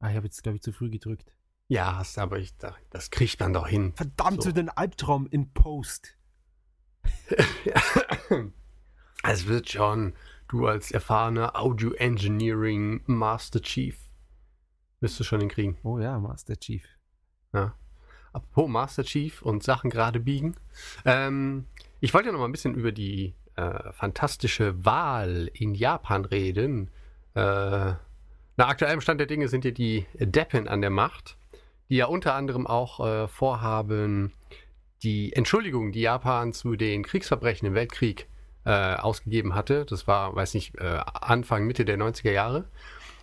Ah, ich habe jetzt, glaube ich, zu früh gedrückt. Ja, hast aber ich, das kriegt man doch hin. Verdammt, so, den Albtraum in Post. es wird schon, du als erfahrener Audio Engineering Master Chief, wirst du schon hinkriegen. Oh ja, Master Chief. Ja. Apropos Master Chief und Sachen gerade biegen. Ähm, ich wollte ja noch mal ein bisschen über die äh, fantastische Wahl in Japan reden. Äh, nach aktuellem Stand der Dinge sind ja die Deppen an der Macht, die ja unter anderem auch äh, vorhaben, die Entschuldigung, die Japan zu den Kriegsverbrechen im Weltkrieg äh, ausgegeben hatte, das war, weiß nicht, äh, Anfang, Mitte der 90er Jahre,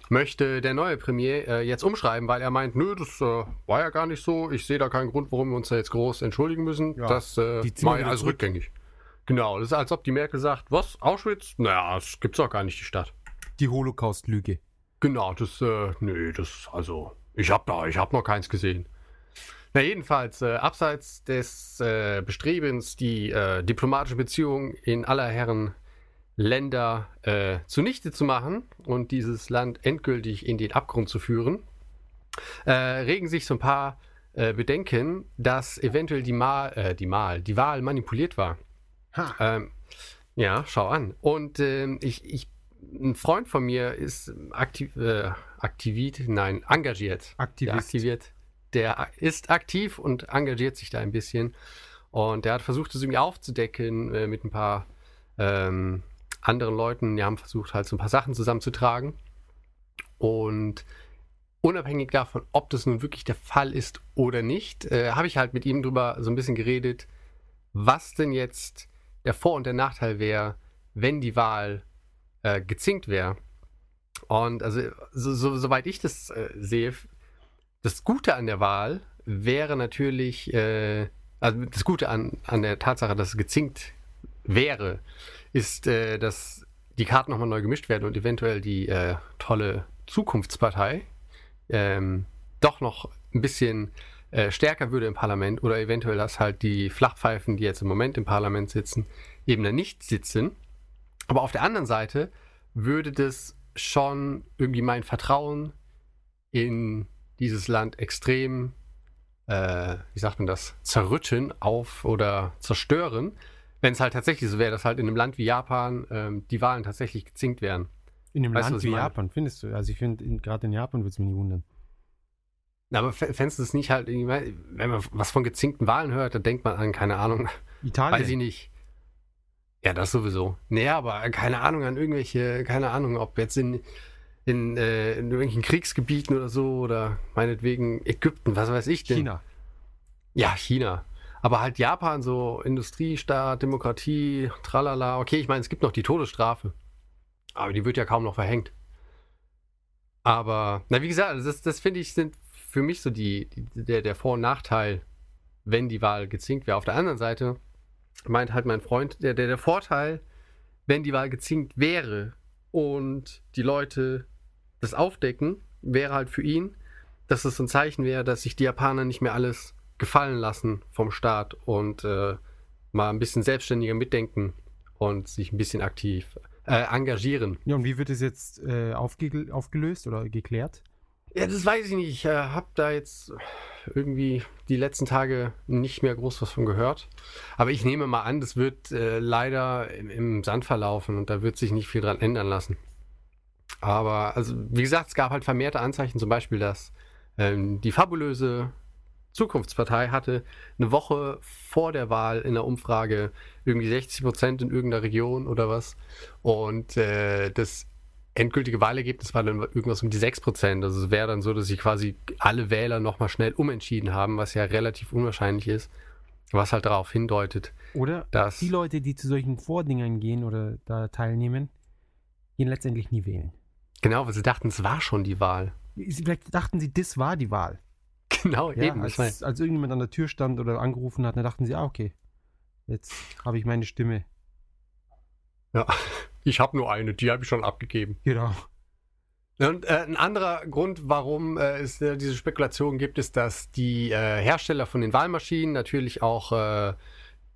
möchte der neue Premier äh, jetzt umschreiben, weil er meint, nö, das äh, war ja gar nicht so. Ich sehe da keinen Grund, warum wir uns da jetzt groß entschuldigen müssen. Ja, das äh, mache ich als rückgängig. Genau, das ist als ob die Merkel sagt, was, Auschwitz? Naja, das gibt's doch gar nicht, die Stadt. Die Holocaust-Lüge. Genau, das, äh, nö, das, also, ich hab da, ich hab noch keins gesehen. Na, jedenfalls, äh, abseits des äh, Bestrebens, die äh, diplomatische Beziehung in aller Herren Länder äh, zunichte zu machen und dieses Land endgültig in den Abgrund zu führen, äh, regen sich so ein paar äh, Bedenken, dass eventuell die, Mal, äh, die, Mal, die Wahl manipuliert war. Ähm, ja, schau an. Und ähm, ich, ich, ein Freund von mir ist aktiv, äh, aktiviert, nein, engagiert. Aktivist. Aktiviert. Der ist aktiv und engagiert sich da ein bisschen. Und der hat versucht, das irgendwie aufzudecken äh, mit ein paar ähm, anderen Leuten. Die haben versucht, halt so ein paar Sachen zusammenzutragen. Und unabhängig davon, ob das nun wirklich der Fall ist oder nicht, äh, habe ich halt mit ihm drüber so ein bisschen geredet, was denn jetzt der Vor- und der Nachteil wäre, wenn die Wahl äh, gezinkt wäre. Und also, so, so, soweit ich das äh, sehe, das Gute an der Wahl wäre natürlich, äh, also das Gute an, an der Tatsache, dass es gezinkt wäre, ist, äh, dass die Karten nochmal neu gemischt werden und eventuell die äh, tolle Zukunftspartei ähm, doch noch ein bisschen äh, stärker würde im Parlament oder eventuell, dass halt die Flachpfeifen, die jetzt im Moment im Parlament sitzen, eben dann nicht sitzen. Aber auf der anderen Seite würde das schon irgendwie mein Vertrauen in dieses Land extrem, äh, wie sagt man das, zerrütten auf oder zerstören, wenn es halt tatsächlich so wäre, dass halt in einem Land wie Japan ähm, die Wahlen tatsächlich gezinkt wären. In einem weißt Land du, wie Japan, findest du? Also ich finde, gerade in Japan würde es mich nie wundern. Na, aber fändest du es nicht halt, wenn man was von gezinkten Wahlen hört, dann denkt man an, keine Ahnung, Italien. weiß ich nicht. Ja, das sowieso. Naja, aber keine Ahnung an irgendwelche, keine Ahnung, ob jetzt in, in, äh, in irgendwelchen Kriegsgebieten oder so oder meinetwegen Ägypten, was weiß ich denn. China. Ja, China. Aber halt Japan, so Industriestaat, Demokratie, tralala. Okay, ich meine, es gibt noch die Todesstrafe. Aber die wird ja kaum noch verhängt. Aber, na, wie gesagt, das, das finde ich, sind für mich so die, die, der, der Vor- und Nachteil, wenn die Wahl gezinkt wäre. Auf der anderen Seite meint halt mein Freund, der, der, der Vorteil, wenn die Wahl gezinkt wäre und die Leute das aufdecken, wäre halt für ihn, dass es ein Zeichen wäre, dass sich die Japaner nicht mehr alles gefallen lassen vom Staat und äh, mal ein bisschen selbstständiger mitdenken und sich ein bisschen aktiv äh, engagieren. Ja, und wie wird es jetzt äh, aufge aufgelöst oder geklärt? Ja, das weiß ich nicht. Ich äh, habe da jetzt irgendwie die letzten Tage nicht mehr groß was von gehört. Aber ich nehme mal an, das wird äh, leider im, im, Sand verlaufen und da wird sich nicht viel dran ändern lassen. Aber, also, wie gesagt, es gab halt vermehrte Anzeichen, zum Beispiel, dass ähm, die fabulöse Zukunftspartei hatte eine Woche vor der Wahl in der Umfrage irgendwie 60 Prozent in irgendeiner Region oder was. Und äh, das endgültige Wahlergebnis war dann irgendwas um die 6 Prozent. Also es wäre dann so, dass sich quasi alle Wähler nochmal schnell umentschieden haben, was ja relativ unwahrscheinlich ist. Was halt darauf hindeutet. Oder dass die Leute, die zu solchen Vordingern gehen oder da teilnehmen, gehen letztendlich nie wählen. Genau, weil sie dachten, es war schon die Wahl. Vielleicht dachten sie, das war die Wahl. Genau, ja, eben. Als, als irgendjemand an der Tür stand oder angerufen hat, dann dachten sie, ah, okay, jetzt habe ich meine Stimme. Ja, ich habe nur eine, die habe ich schon abgegeben. Genau. Und äh, ein anderer Grund, warum äh, es äh, diese Spekulation gibt, ist, dass die äh, Hersteller von den Wahlmaschinen natürlich auch äh,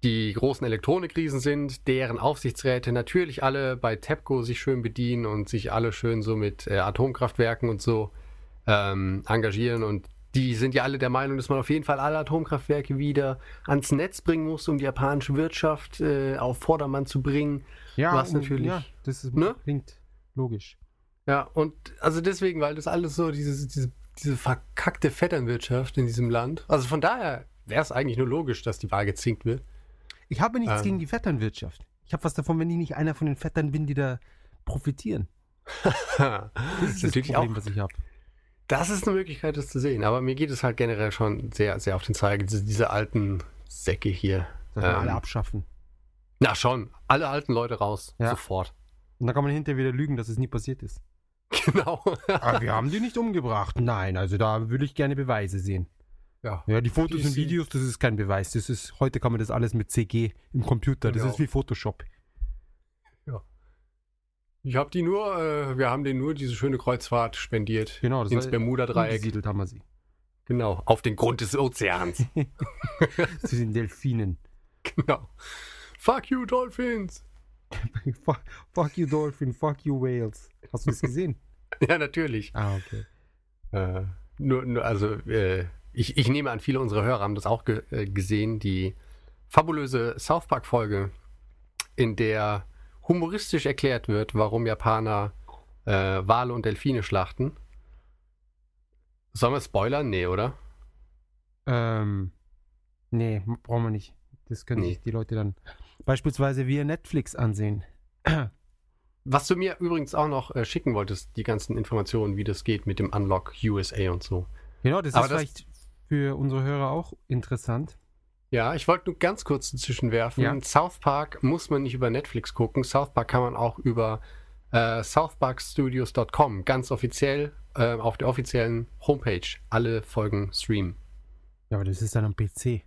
die großen Elektronikriesen sind, deren Aufsichtsräte natürlich alle bei TEPCO sich schön bedienen und sich alle schön so mit äh, Atomkraftwerken und so ähm, engagieren und die sind ja alle der Meinung, dass man auf jeden Fall alle Atomkraftwerke wieder ans Netz bringen muss, um die japanische Wirtschaft auf Vordermann zu bringen. Ja, Was und- natürlich- Ja, das ist, Ne? klingt logisch. Ja, und also deswegen, weil das alles so, diese, diese, diese verkackte Vetternwirtschaft in diesem Land. Also von daher wäre es eigentlich nur logisch, dass die Wahl gezinkt wird. Ich habe nichts Ähm. gegen die Vetternwirtschaft. Ich habe was davon, wenn ich nicht einer von den Vettern bin, die da profitieren. das Das ist natürlich Problem, auch. was ich habe. Das ist eine Möglichkeit, das zu sehen. Aber mir geht es halt generell schon sehr, sehr auf den Zeiger. Diese, diese alten Säcke hier. Dass wir Ähm. alle abschaffen. Na schon, alle alten Leute raus. Ja. Sofort. Und dann kann man hinterher wieder lügen, dass es nie passiert ist. Genau. Aber wir haben die nicht umgebracht. Nein, also da würde ich gerne Beweise sehen. ja. Ja, die Fotos Die und Videos, das ist kein Beweis. Das ist, heute kann man das alles mit CG im Computer. Das Genau. ist wie Photoshop. Ich habe die nur, äh, wir haben denen nur diese schöne Kreuzfahrt spendiert. Genau, das ins Bermuda-Dreieck. Umgesiedelt haben wir sie. Genau. Auf den Grund des Ozeans. Sie sind Delfinen. genau. Fuck you, Dolphins. fuck, fuck you Dolphin, fuck you Whales. Hast du das gesehen? Ja, natürlich. ah, okay. Äh, nur, nur, also, äh, ich, ich nehme an, viele unserer Hörer haben das auch ge äh, gesehen, die fabulöse South Park-Folge, in der humoristisch erklärt wird, warum Japaner äh, Wale und Delfine schlachten. Sollen wir spoilern? Nee, oder? Ähm, nee, brauchen wir nicht. Das können Nee. sich die Leute dann beispielsweise via Netflix ansehen. Was du mir übrigens auch noch äh, schicken wolltest, die ganzen Informationen, wie das geht mit dem Unlock USA und so. Genau, das Aber ist das- vielleicht für unsere Hörer auch interessant. Ja, ich wollte nur ganz kurz dazwischen werfen. Ja. South Park muss man nicht über Netflix gucken. South Park kann man auch über äh, southparkstudios.com ganz offiziell äh, auf der offiziellen Homepage alle Folgen streamen. Ja, aber das ist dann am PC.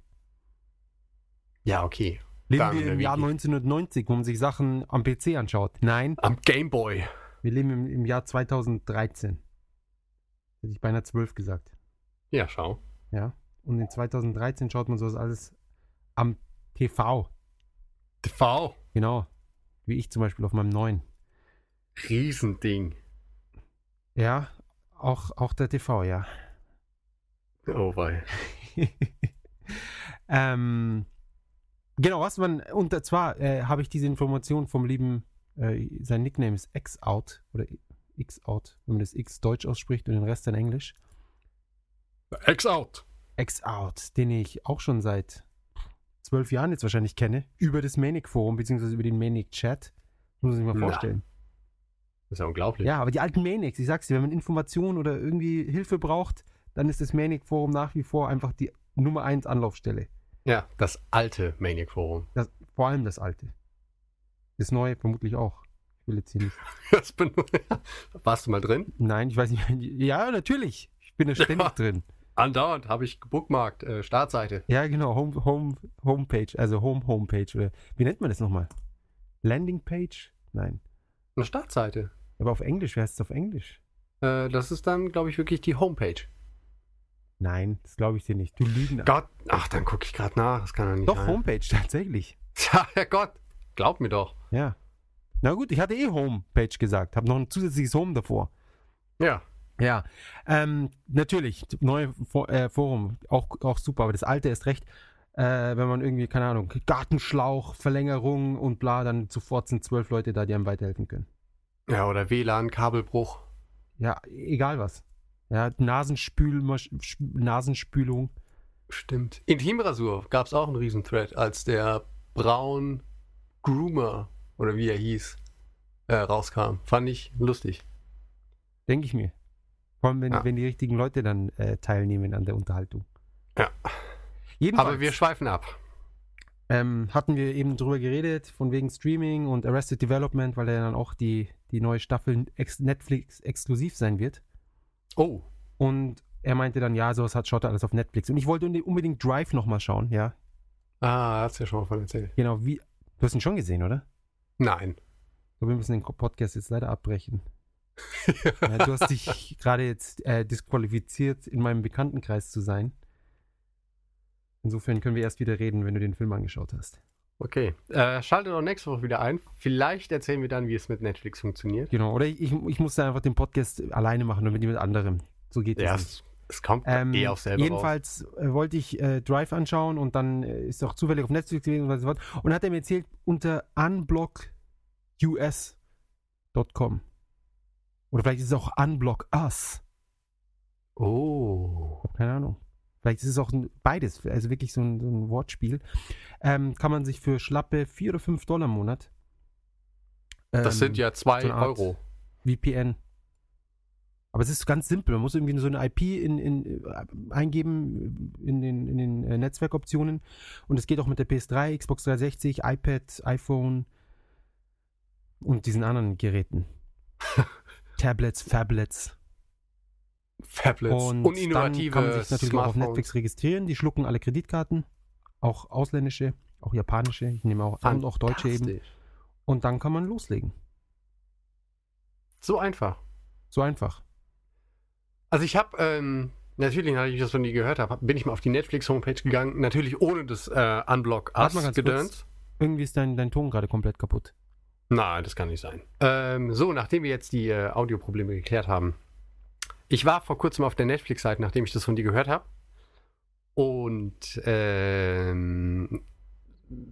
Ja, okay. Leben Dann wir im Jahr Wiki. 1990, wo man sich Sachen am PC anschaut? Nein, Am Gameboy. wir leben im, im Jahr 2013. Hätte ich beinahe 12 gesagt. Ja, schau. Ja. Und in 2013 schaut man sowas alles am TV. TV. Genau. Wie ich zum Beispiel auf meinem neuen. Riesending. Ja, auch, auch der TV, ja. Oh wei. ähm, genau, was man, und zwar äh, habe ich diese Information vom lieben, äh, sein Nickname ist X-Out oder X-Out, wenn man das X deutsch ausspricht und den Rest dann Englisch. X out. X-Out, den ich auch schon seit zwölf Jahren jetzt wahrscheinlich kenne, über das Manic-Forum, beziehungsweise über den Manic-Chat. Muss man sich mal vorstellen. Das ist ja unglaublich. Ja, aber die alten Manics, ich sag's dir, wenn man Informationen oder irgendwie Hilfe braucht, dann ist das Manic-Forum nach wie vor einfach die Nummer eins Anlaufstelle. Ja, das alte Maniac Forum. Das, vor allem das alte. Das neue vermutlich auch. Ich will jetzt hier nicht. Das bin, warst du mal drin? Nein, ich weiß nicht. Ja, natürlich. Ich bin da ständig Ja. drin. Andauernd habe ich gebookmarkt, äh, Startseite. Ja, genau. Home, Home, Homepage, also Home Homepage. Oder wie nennt man das nochmal? Landingpage? Nein. Eine Startseite. Aber auf Englisch, wer heißt es auf Englisch? Äh, das ist dann, glaube ich, wirklich die Homepage. Nein, das glaube ich dir nicht. Du lügen. Gott, ach, dann gucke ich gerade nach. Das kann doch nicht Doch, sein. Homepage, tatsächlich. Ja, Herrgott. Glaub mir doch. Ja. Na gut, ich hatte eh Homepage gesagt. Habe noch ein zusätzliches Home davor. Ja. Ja, ähm, natürlich, neue For äh, Forum, auch, auch super, aber das alte ist recht. Äh, wenn man irgendwie, keine Ahnung, Gartenschlauch, Verlängerung und bla, dann sofort sind zwölf Leute da, die einem weiterhelfen können. Ja, oder WLAN, Kabelbruch. Ja, egal was. Ja, Nasenspül Nasenspülung. Stimmt. Intimrasur gab es auch einen Riesenthread, als der Braun Groomer, oder wie er hieß, äh, rauskam. Fand ich lustig. Denke ich mir. Vor allem, wenn, Ja. wenn die richtigen Leute dann äh, teilnehmen an der Unterhaltung. Ja. Jedenfalls Aber wir schweifen ab. ähm, hatten wir eben drüber geredet, von wegen Streaming und Arrested Development, weil ja dann auch die, die neue Staffel ex Netflix exklusiv sein wird. Oh. Und er meinte dann, ja, sowas hat schaut er alles auf Netflix. Und ich wollte unbe- unbedingt Drive nochmal schauen, ja. Ah, hat's ja schon mal von erzählt. Genau, wie. Du hast ihn schon gesehen, oder? Nein. So, wir müssen den Podcast jetzt leider abbrechen. ja, du hast dich gerade jetzt äh, disqualifiziert, in meinem Bekanntenkreis zu sein. Insofern können wir erst wieder reden, wenn du den Film angeschaut hast. Okay. Äh, schaltet doch nächste Woche wieder ein. Vielleicht erzählen wir dann, wie es mit Netflix funktioniert. Genau, oder ich, ich musste einfach den Podcast alleine machen und mit jemand anderem. So geht Ja, es nicht. es, kommt Ähm, eh auf selber raus. jedenfalls äh, wollte ich äh, Drive anschauen und dann äh, ist auch zufällig auf Netflix gewesen und so fort. Und hat er mir erzählt, unter unblockus.com. Oder vielleicht ist es auch Unblock Us. Oh. Keine Ahnung. Vielleicht ist es auch ein, beides, also wirklich so ein, so ein Wortspiel. Ähm, kann man sich für schlappe 4 oder 5 Dollar im Monat. Das ähm, sind ja zwei so eine Art- Euro. VPN. Aber es ist ganz simpel. Man muss irgendwie so eine IP in, in, äh, eingeben in den, in den äh, Netzwerkoptionen. Und es geht auch mit der PS3, Xbox 360, iPad, iPhone und diesen anderen Geräten. Tablets, Phablets. Fablets. Und Uninnovative dann kann man sich natürlich auch auf. Netflix registrieren. Die schlucken alle Kreditkarten, auch ausländische, auch japanische, ich nehme auch an, auch deutsche eben. Und dann kann man loslegen. So einfach. So einfach. Also ich habe, ähm, natürlich, nachdem ich das von dir gehört habe, bin ich mal auf die Netflix-Homepage gegangen. Natürlich ohne das äh, Unblock Us ganz Gedöns. Irgendwie ist dein, dein Ton gerade komplett kaputt. Nein, das kann nicht sein. Ähm, so, nachdem wir jetzt die äh, Audioprobleme geklärt haben. Ich war vor kurzem auf der Netflix-Seite, nachdem ich das von dir gehört habe. Und ähm,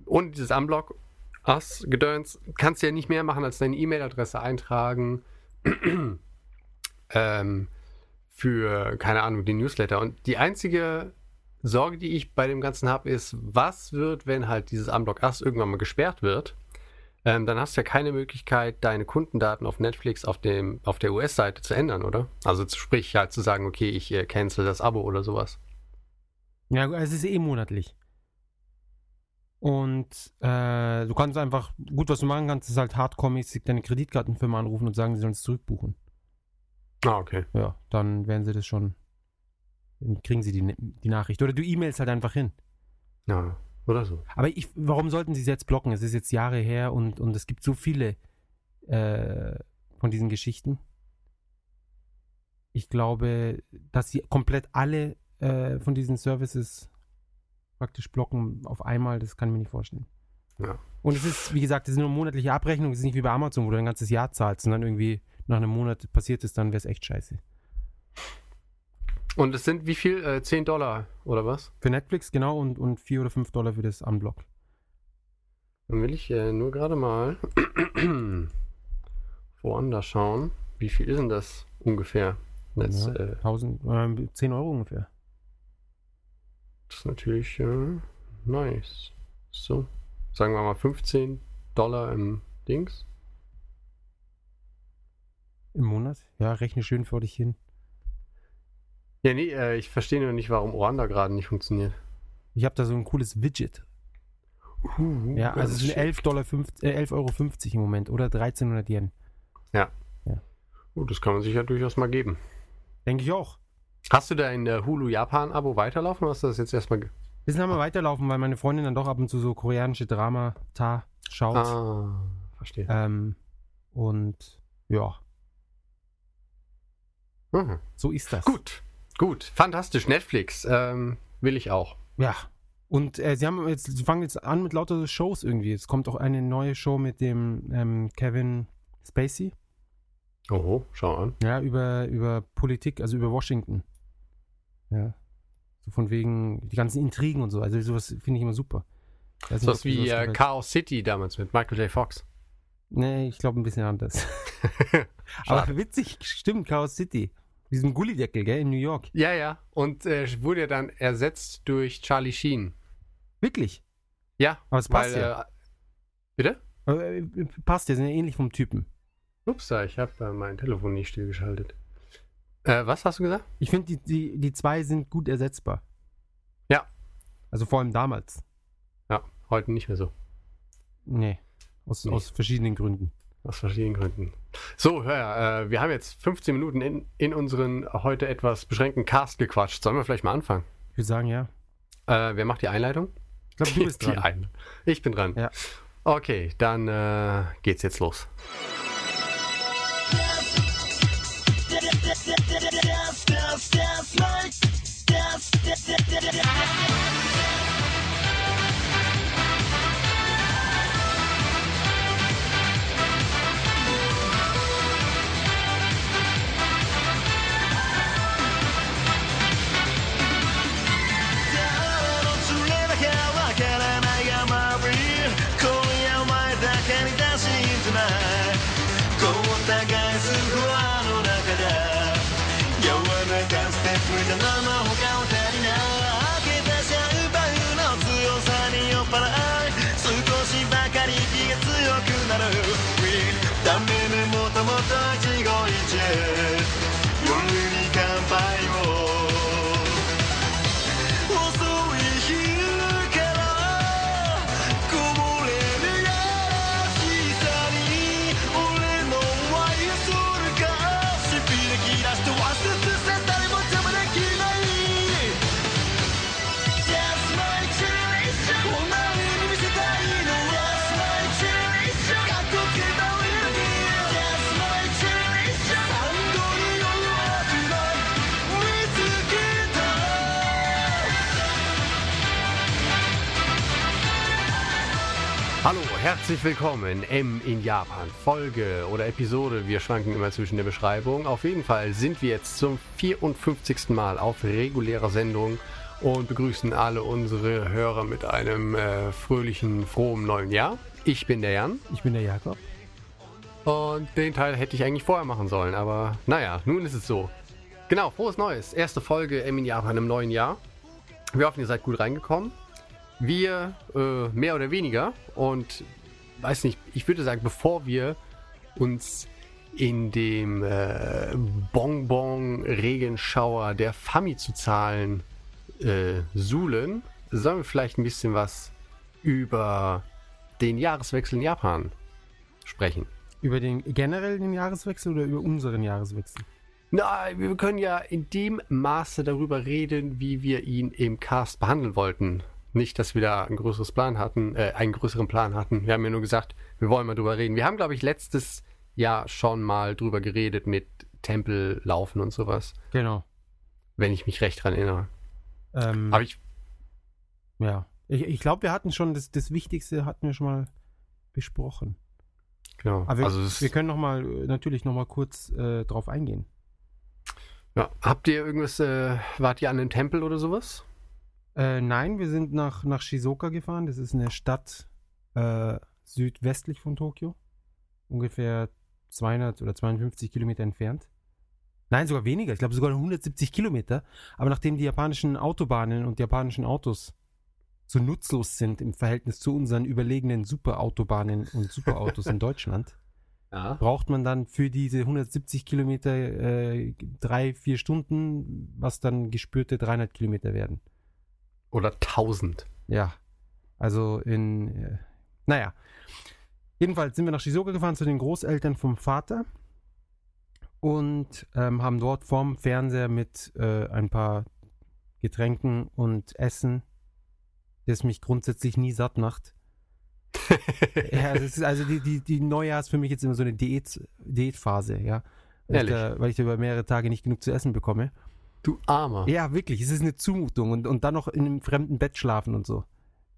ohne dieses Unblock Us Gedöns kannst du ja nicht mehr machen, als deine E-Mail-Adresse eintragen. ähm, für, keine Ahnung, den Newsletter. Und die einzige Sorge, die ich bei dem Ganzen habe, ist, was wird, wenn halt dieses Unblock Us irgendwann mal gesperrt wird? Ähm, dann hast du ja keine Möglichkeit, deine Kundendaten auf Netflix auf, dem, auf der US-Seite zu ändern, oder? Also sprich halt zu sagen, okay, ich äh, cancel das Abo oder sowas. Ja, es ist eh monatlich. Und äh, du kannst einfach, gut, was du machen kannst, ist halt hardcore-mäßig deine Kreditkartenfirma anrufen und sagen, sie sollen es zurückbuchen. Ah, okay. Ja, dann werden sie das schon, dann kriegen sie die, die Nachricht. Oder du e-mailst halt einfach hin. Ja, oder so. Aber ich, warum sollten sie es jetzt blocken? Es ist jetzt Jahre her und, und es gibt so viele äh, von diesen Geschichten. Ich glaube, dass sie komplett alle äh, von diesen Services praktisch blocken auf einmal, das kann ich mir nicht vorstellen. Ja. Und es ist, wie gesagt, es ist nur eine monatliche Abrechnung, es ist nicht wie bei Amazon, wo du ein ganzes Jahr zahlst und dann irgendwie nach einem Monat passiert ist, dann wäre es echt scheiße. Und es sind wie viel? Äh, 10 Dollar oder was? Für Netflix, genau, und, und 4 oder 5 Dollar für das Unblock. Dann will ich äh, nur gerade mal woanders schauen. Wie viel ist denn das ungefähr? Das, Ja. äh, 1000, äh, 10 Euro ungefähr. das ist natürlich äh, nice. So, sagen wir mal 15 Dollar im Dings. Im Monat? Ja, rechne schön vor dich hin. Ja, nee, äh, ich verstehe nur nicht, warum Oanda gerade nicht funktioniert. Ich habe da so ein cooles Widget. Uh, Ja, das also es ist sind 11 Dollar 50, äh, 11 Euro 50 im Moment oder 1300 Yen. Oh, das kann man sich ja durchaus mal geben. Denke ich auch. Hast du dein äh, Hulu Japan-Abo weiterlaufen oder hast du das jetzt erstmal. Bisschen haben wir weiterlaufen, weil meine Freundin dann doch ab und zu so koreanische Drama-Ta schaut. Ah, verstehe. Ähm, und ja, Mhm. so ist das. Gut, gut, fantastisch. Netflix ähm, will ich auch. Ja. Und äh, sie haben jetzt, sie fangen jetzt an mit lauter Shows irgendwie. Es kommt auch eine neue Show mit dem ähm, Kevin Spacey. Oho, schau an. Ja, über, über Politik, also über Washington. Ja. So von wegen die ganzen Intrigen und so. Also sowas finde ich immer super. Nicht, So was wie äh. Chaos City damals mit Michael J. Fox. Nee, ich glaube ein bisschen anders. Aber witzig, stimmt, Chaos City. Diesen Gullideckel, gell, in New York. Ja, ja. Und äh, wurde ja dann ersetzt durch Charlie Sheen. Wirklich. Ja, Aber es passt weil. ja. Äh, bitte? Aber, äh, passt ja, sind ja ähnlich vom Typen. Ups, da, ich habe äh, mein Telefon nicht stillgeschaltet. Äh, was hast du gesagt? Ich finde, die, die, die zwei sind gut ersetzbar. Ja. Also vor allem damals. Ja, heute nicht mehr so. Nee. Aus, Nee. aus verschiedenen Gründen. Aus verschiedenen Gründen. So, hör, äh, wir haben jetzt 15 Minuten in, in unseren heute etwas beschränkten Cast gequatscht. Sollen wir vielleicht mal anfangen? Ich würde sagen, ja. Äh, wer macht die Einleitung? Ich glaube, du bist dran. Ich bin dran. Ja. Okay, dann äh, geht's jetzt los. Herzlich willkommen M in Japan. Folge oder Episode, wir schwanken immer zwischen der Beschreibung. Auf jeden Fall sind wir jetzt zum 54. Mal auf regulärer Sendung und begrüßen alle unsere Hörer mit einem äh, fröhlichen, frohen neuen Jahr. Ich bin der Jan Ich bin der Jakob. und den Teil hätte ich eigentlich vorher machen sollen, aber naja, nun ist es so. Genau, frohes Neues. Erste Folge M in Japan im neuen Jahr. Wir hoffen, ihr seid gut reingekommen. Wir äh, mehr oder weniger und weiß nicht, ich würde sagen, bevor wir uns in dem äh, Bonbon-Regenschauer der Famitsu-Zahlen äh, suhlen, sollen wir vielleicht ein bisschen was über den Jahreswechsel in Japan sprechen. Über den generell den Jahreswechsel oder über unseren Jahreswechsel? Na, wir können ja in dem Maße darüber reden, wie wir ihn im Cast behandeln wollten. Nicht, dass wir da ein größeres Plan hatten, äh, einen größeren Plan hatten. Wir haben ja nur gesagt, wir wollen mal drüber reden. Wir haben, glaube ich, letztes Jahr schon mal drüber geredet mit Tempellaufen und sowas, Genau. wenn ich mich recht dran erinnere. Ähm, Aber ich, ja. Ich, ich glaube, wir hatten schon das, das Wichtigste hatten wir schon mal besprochen. genau. Aber wir, also wir können noch mal äh, natürlich noch mal kurz äh, drauf eingehen. ja. Habt ihr irgendwas, äh, wart ihr an einem Tempel oder sowas? Äh, nein, wir sind nach, nach Shizuoka gefahren. Das ist eine Stadt äh, südwestlich von Tokio. Ungefähr 200 oder 250 Kilometer entfernt. Nein, sogar weniger. Ich glaube sogar 170 Kilometer. Aber nachdem die japanischen Autobahnen und die japanischen Autos so nutzlos sind im Verhältnis zu unseren überlegenen Superautobahnen und Superautos in Deutschland, Ja. braucht man dann für diese 170 Kilometer äh, drei, vier Stunden, was dann gespürte 300 Kilometer werden. Oder 1000. Ja, also in, äh, naja. Jedenfalls sind wir nach Shizuoka gefahren zu den Großeltern vom Vater und ähm, haben dort vorm Fernseher mit äh, ein paar Getränken und Essen, das mich grundsätzlich nie satt macht. ja, das ist also die, die, die Neujahr ist für mich jetzt immer so eine Diät, Diätphase, ja. Weil ich, da, weil ich da über mehrere Tage nicht genug zu essen bekomme. Du Armer. Ja, wirklich, es ist eine Zumutung und, und dann noch in einem fremden Bett schlafen und so.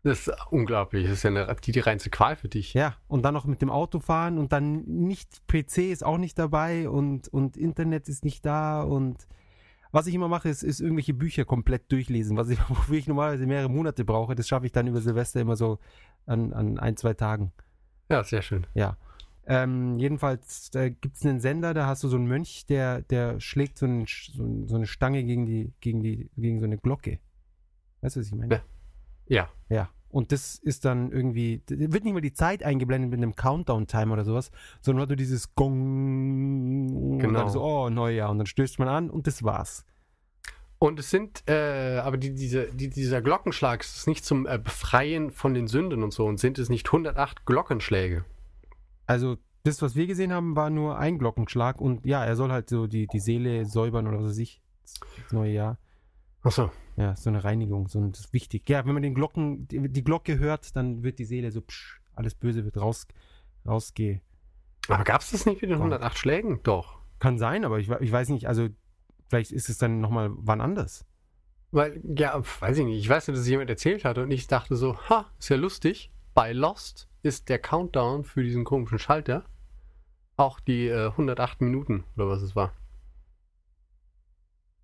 Das ist unglaublich. Das ist ja eine, die, die reinste Qual für dich. Ja, und dann noch mit dem Auto fahren und dann nicht PC ist auch nicht dabei und, und Internet ist nicht da und was ich immer mache, ist, ist irgendwelche Bücher komplett durchlesen, was ich, wofür ich normalerweise mehrere Monate brauche. Das schaffe ich dann über Silvester immer so an, an ein, zwei Tagen. Ja, sehr schön. Ja. Ähm, jedenfalls, da gibt es einen Sender, da hast du so einen Mönch, der, der schlägt so, einen, so, so eine Stange gegen die, gegen die, gegen so eine Glocke. Weißt du, was ich meine? Ja. Ja. Und das ist dann irgendwie, wird nicht mal die Zeit eingeblendet mit einem Countdown-Timer oder sowas, sondern nur du dieses Gong und Genau. dann so, oh, Neujahr. Und dann stößt man an und das war's. Und es sind, äh, aber die, diese, die, dieser Glockenschlag ist nicht zum äh, Befreien von den Sünden und so. Und sind es nicht 108 Glockenschläge? Also, das, was wir gesehen haben, war nur ein Glockenschlag und ja, er soll halt so die, die Seele säubern oder was weiß ich. Das neue Jahr. Achso. Ja, so eine Reinigung, so ein- das ist wichtig. Ja, wenn man den Glocken, die, die Glocke hört, dann wird die Seele so, psch, alles Böse wird raus, rausge. Aber gab es das nicht mit den 108 Schlägen? Doch. Kann sein, aber ich, ich weiß nicht, also vielleicht ist es dann nochmal wann anders. Weil, ja, weiß ich nicht. Ich weiß nur, dass es jemand erzählt hat und ich dachte so, ha, ist ja lustig. Bei Lost ist der Countdown für diesen komischen Schalter auch die äh, 108 Minuten oder was es war.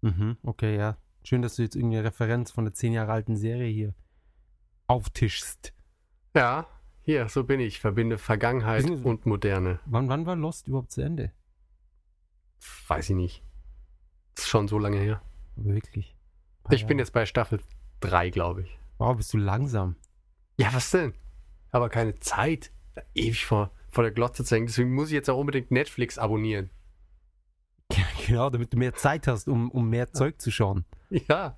Mhm, okay, ja. Schön, dass du jetzt irgendeine Referenz von der zehn Jahre alten Serie hier auftischst. Ja, hier, so bin ich. Verbinde Vergangenheit sind- und Moderne. Wann, wann war Lost überhaupt zu Ende? Weiß ich nicht. Ist schon so lange her. Aber wirklich. Ich bin Jahre. jetzt bei Staffel 3, glaube ich. Wow, bist du langsam. Ja, was denn? Aber keine Zeit. Ewig vor, vor der Glotze zu hängen. Deswegen muss ich jetzt auch unbedingt Netflix abonnieren. Ja, genau, damit du mehr Zeit hast, um, um mehr Zeug zu schauen. Ja,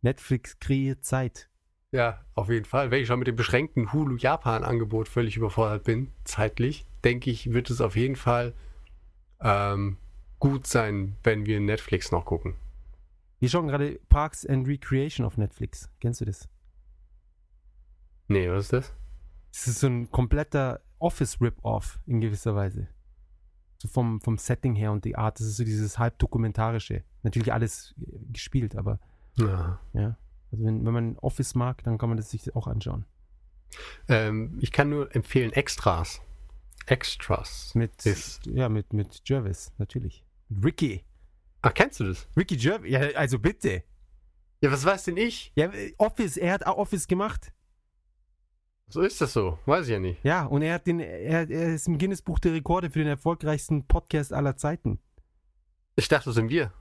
Netflix kreiert Zeit. ja, auf jeden Fall. Wenn ich schon mit dem beschränkten Hulu Japan-Angebot völlig überfordert bin, zeitlich, denke ich, wird es auf jeden Fall ähm, gut sein, wenn wir Netflix noch gucken. Wir schauen gerade Parks and Recreation auf Netflix. Kennst du das? Nee, was ist das? Das ist so ein kompletter Office-Rip-Off in gewisser Weise. So vom, vom Setting her und die Art. Das ist so dieses halbdokumentarische. Natürlich alles äh, gespielt, aber Ja. ja. Also wenn, wenn man Office mag, dann kann man das sich auch anschauen. Ähm, ich kann nur empfehlen Extras. Extras. Mit, Ist- ja, mit, mit Jervis, natürlich. Mit Ricky. Ach, kennst du das? Ricky Jervis, ja, also bitte. Ja, was weiß denn ich? Ja, äh, Office, er hat Office gemacht. So ist das so. Weiß ich ja nicht. Ja, und er hat den, er, er ist im Guinness-Buch der Rekorde für den erfolgreichsten Podcast aller Zeiten. Ich dachte, das sind wir.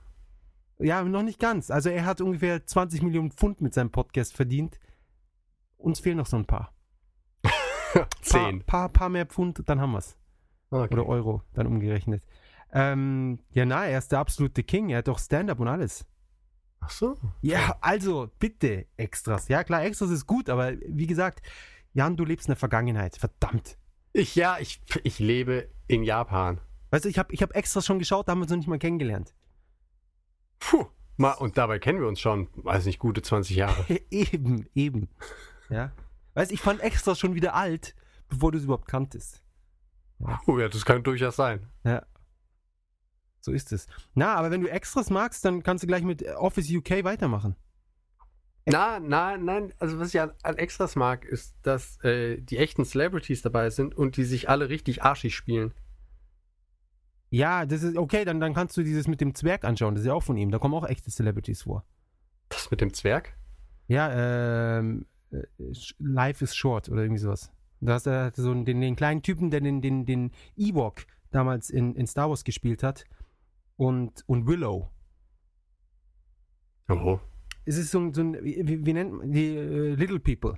Ja, noch nicht ganz. Also er hat ungefähr 20 Millionen Pfund mit seinem Podcast verdient. Uns fehlen noch so ein paar. Zehn. Paar, paar, paar mehr Pfund, dann haben wir's. Okay. Oder Euro, dann umgerechnet. Ähm, ja, na, er ist der absolute King. Er hat doch Stand-up und alles. Ach so. Ja, also, bitte, Extras. Ja, klar, Extras ist gut, aber wie gesagt, Jan, du lebst in der Vergangenheit. Verdammt. Ich, ja, ich, ich lebe in Japan. Weißt du, ich habe ich hab Extras schon geschaut, da haben wir uns noch nicht mal kennengelernt. Puh. Mal, und dabei kennen wir uns schon, weiß nicht, gute 20 Jahre. eben, eben. Ja. Weißt du, ich fand Extras schon wieder alt, bevor du es überhaupt kanntest. Oh ja, das kann durchaus sein. Ja. So ist es. Na, aber wenn du Extras magst, dann kannst du gleich mit Office UK weitermachen. Na, na, nein, also was ich an, an Extras mag, ist, dass äh, die echten Celebrities dabei sind und die sich alle richtig arschig spielen. Ja, das ist okay, dann, dann kannst du dieses mit dem Zwerg anschauen. Das ist ja auch von ihm. Da kommen auch echte Celebrities vor. Das mit dem Zwerg? Ja, ähm, äh, Life is Short oder irgendwie sowas. Da hast du so den, den kleinen Typen, der den, den, den Ewok damals in, in Star Wars gespielt hat. Und, und Willow. Oh. Es ist so ein, so ein wie, wie nennt man die äh, Little People?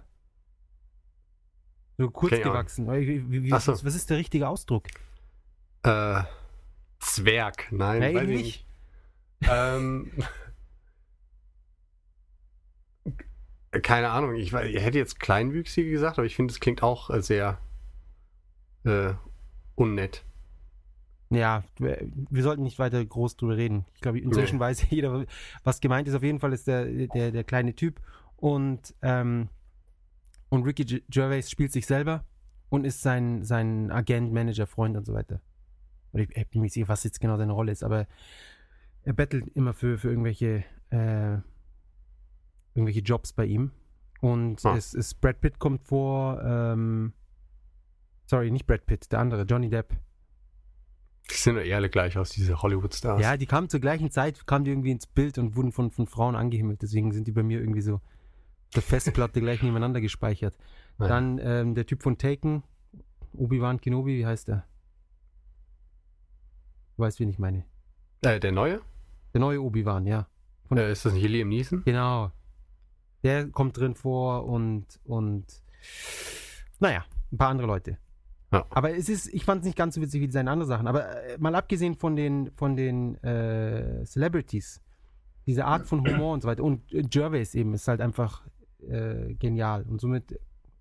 So kurz Keine gewachsen. Wie, wie, so. was, ist der richtige Ausdruck? Äh, Zwerg, nein, Ja, weiß ich nicht. Ähm, keine Ahnung, ich, ich hätte jetzt Kleinwüchsige gesagt, aber ich finde, es klingt auch sehr äh, unnett. Ja, wir sollten nicht weiter groß drüber reden. Ich glaube, inzwischen Nee. weiß jeder, was gemeint ist. Auf jeden Fall ist der, der, der kleine Typ. Und, ähm, und Ricky Gervais spielt sich selber und ist sein, sein Agent, Manager, Freund und so weiter. Und ich, ich bin mir nicht sicher, was jetzt genau seine Rolle ist, aber er bettelt immer für, für irgendwelche, äh, irgendwelche Jobs bei ihm. Und Ah. es ist Brad Pitt kommt vor, ähm, sorry, nicht Brad Pitt, der andere, Johnny Depp. Die sind doch eh alle gleich aus, diese Hollywood-Stars. Ja, die kamen zur gleichen Zeit, kamen die irgendwie ins Bild und wurden von, von Frauen angehimmelt. Deswegen sind die bei mir irgendwie so der Festplatte gleich nebeneinander gespeichert. Naja. Dann ähm, der Typ von Taken, Obi-Wan Kenobi, wie heißt der? Du weißt, wen ich meine. Äh, der neue? Der neue Obi-Wan, ja. Äh, ist das nicht Liam Neeson? Genau. Der kommt drin vor und, und naja, ein paar andere Leute. Ja. Aber es ist, ich fand es nicht ganz so witzig wie seine anderen Sachen. Aber äh, mal abgesehen von den, von den äh, Celebrities, diese Art von Humor und so weiter. Und äh, Gervais eben ist halt einfach äh, genial. Und somit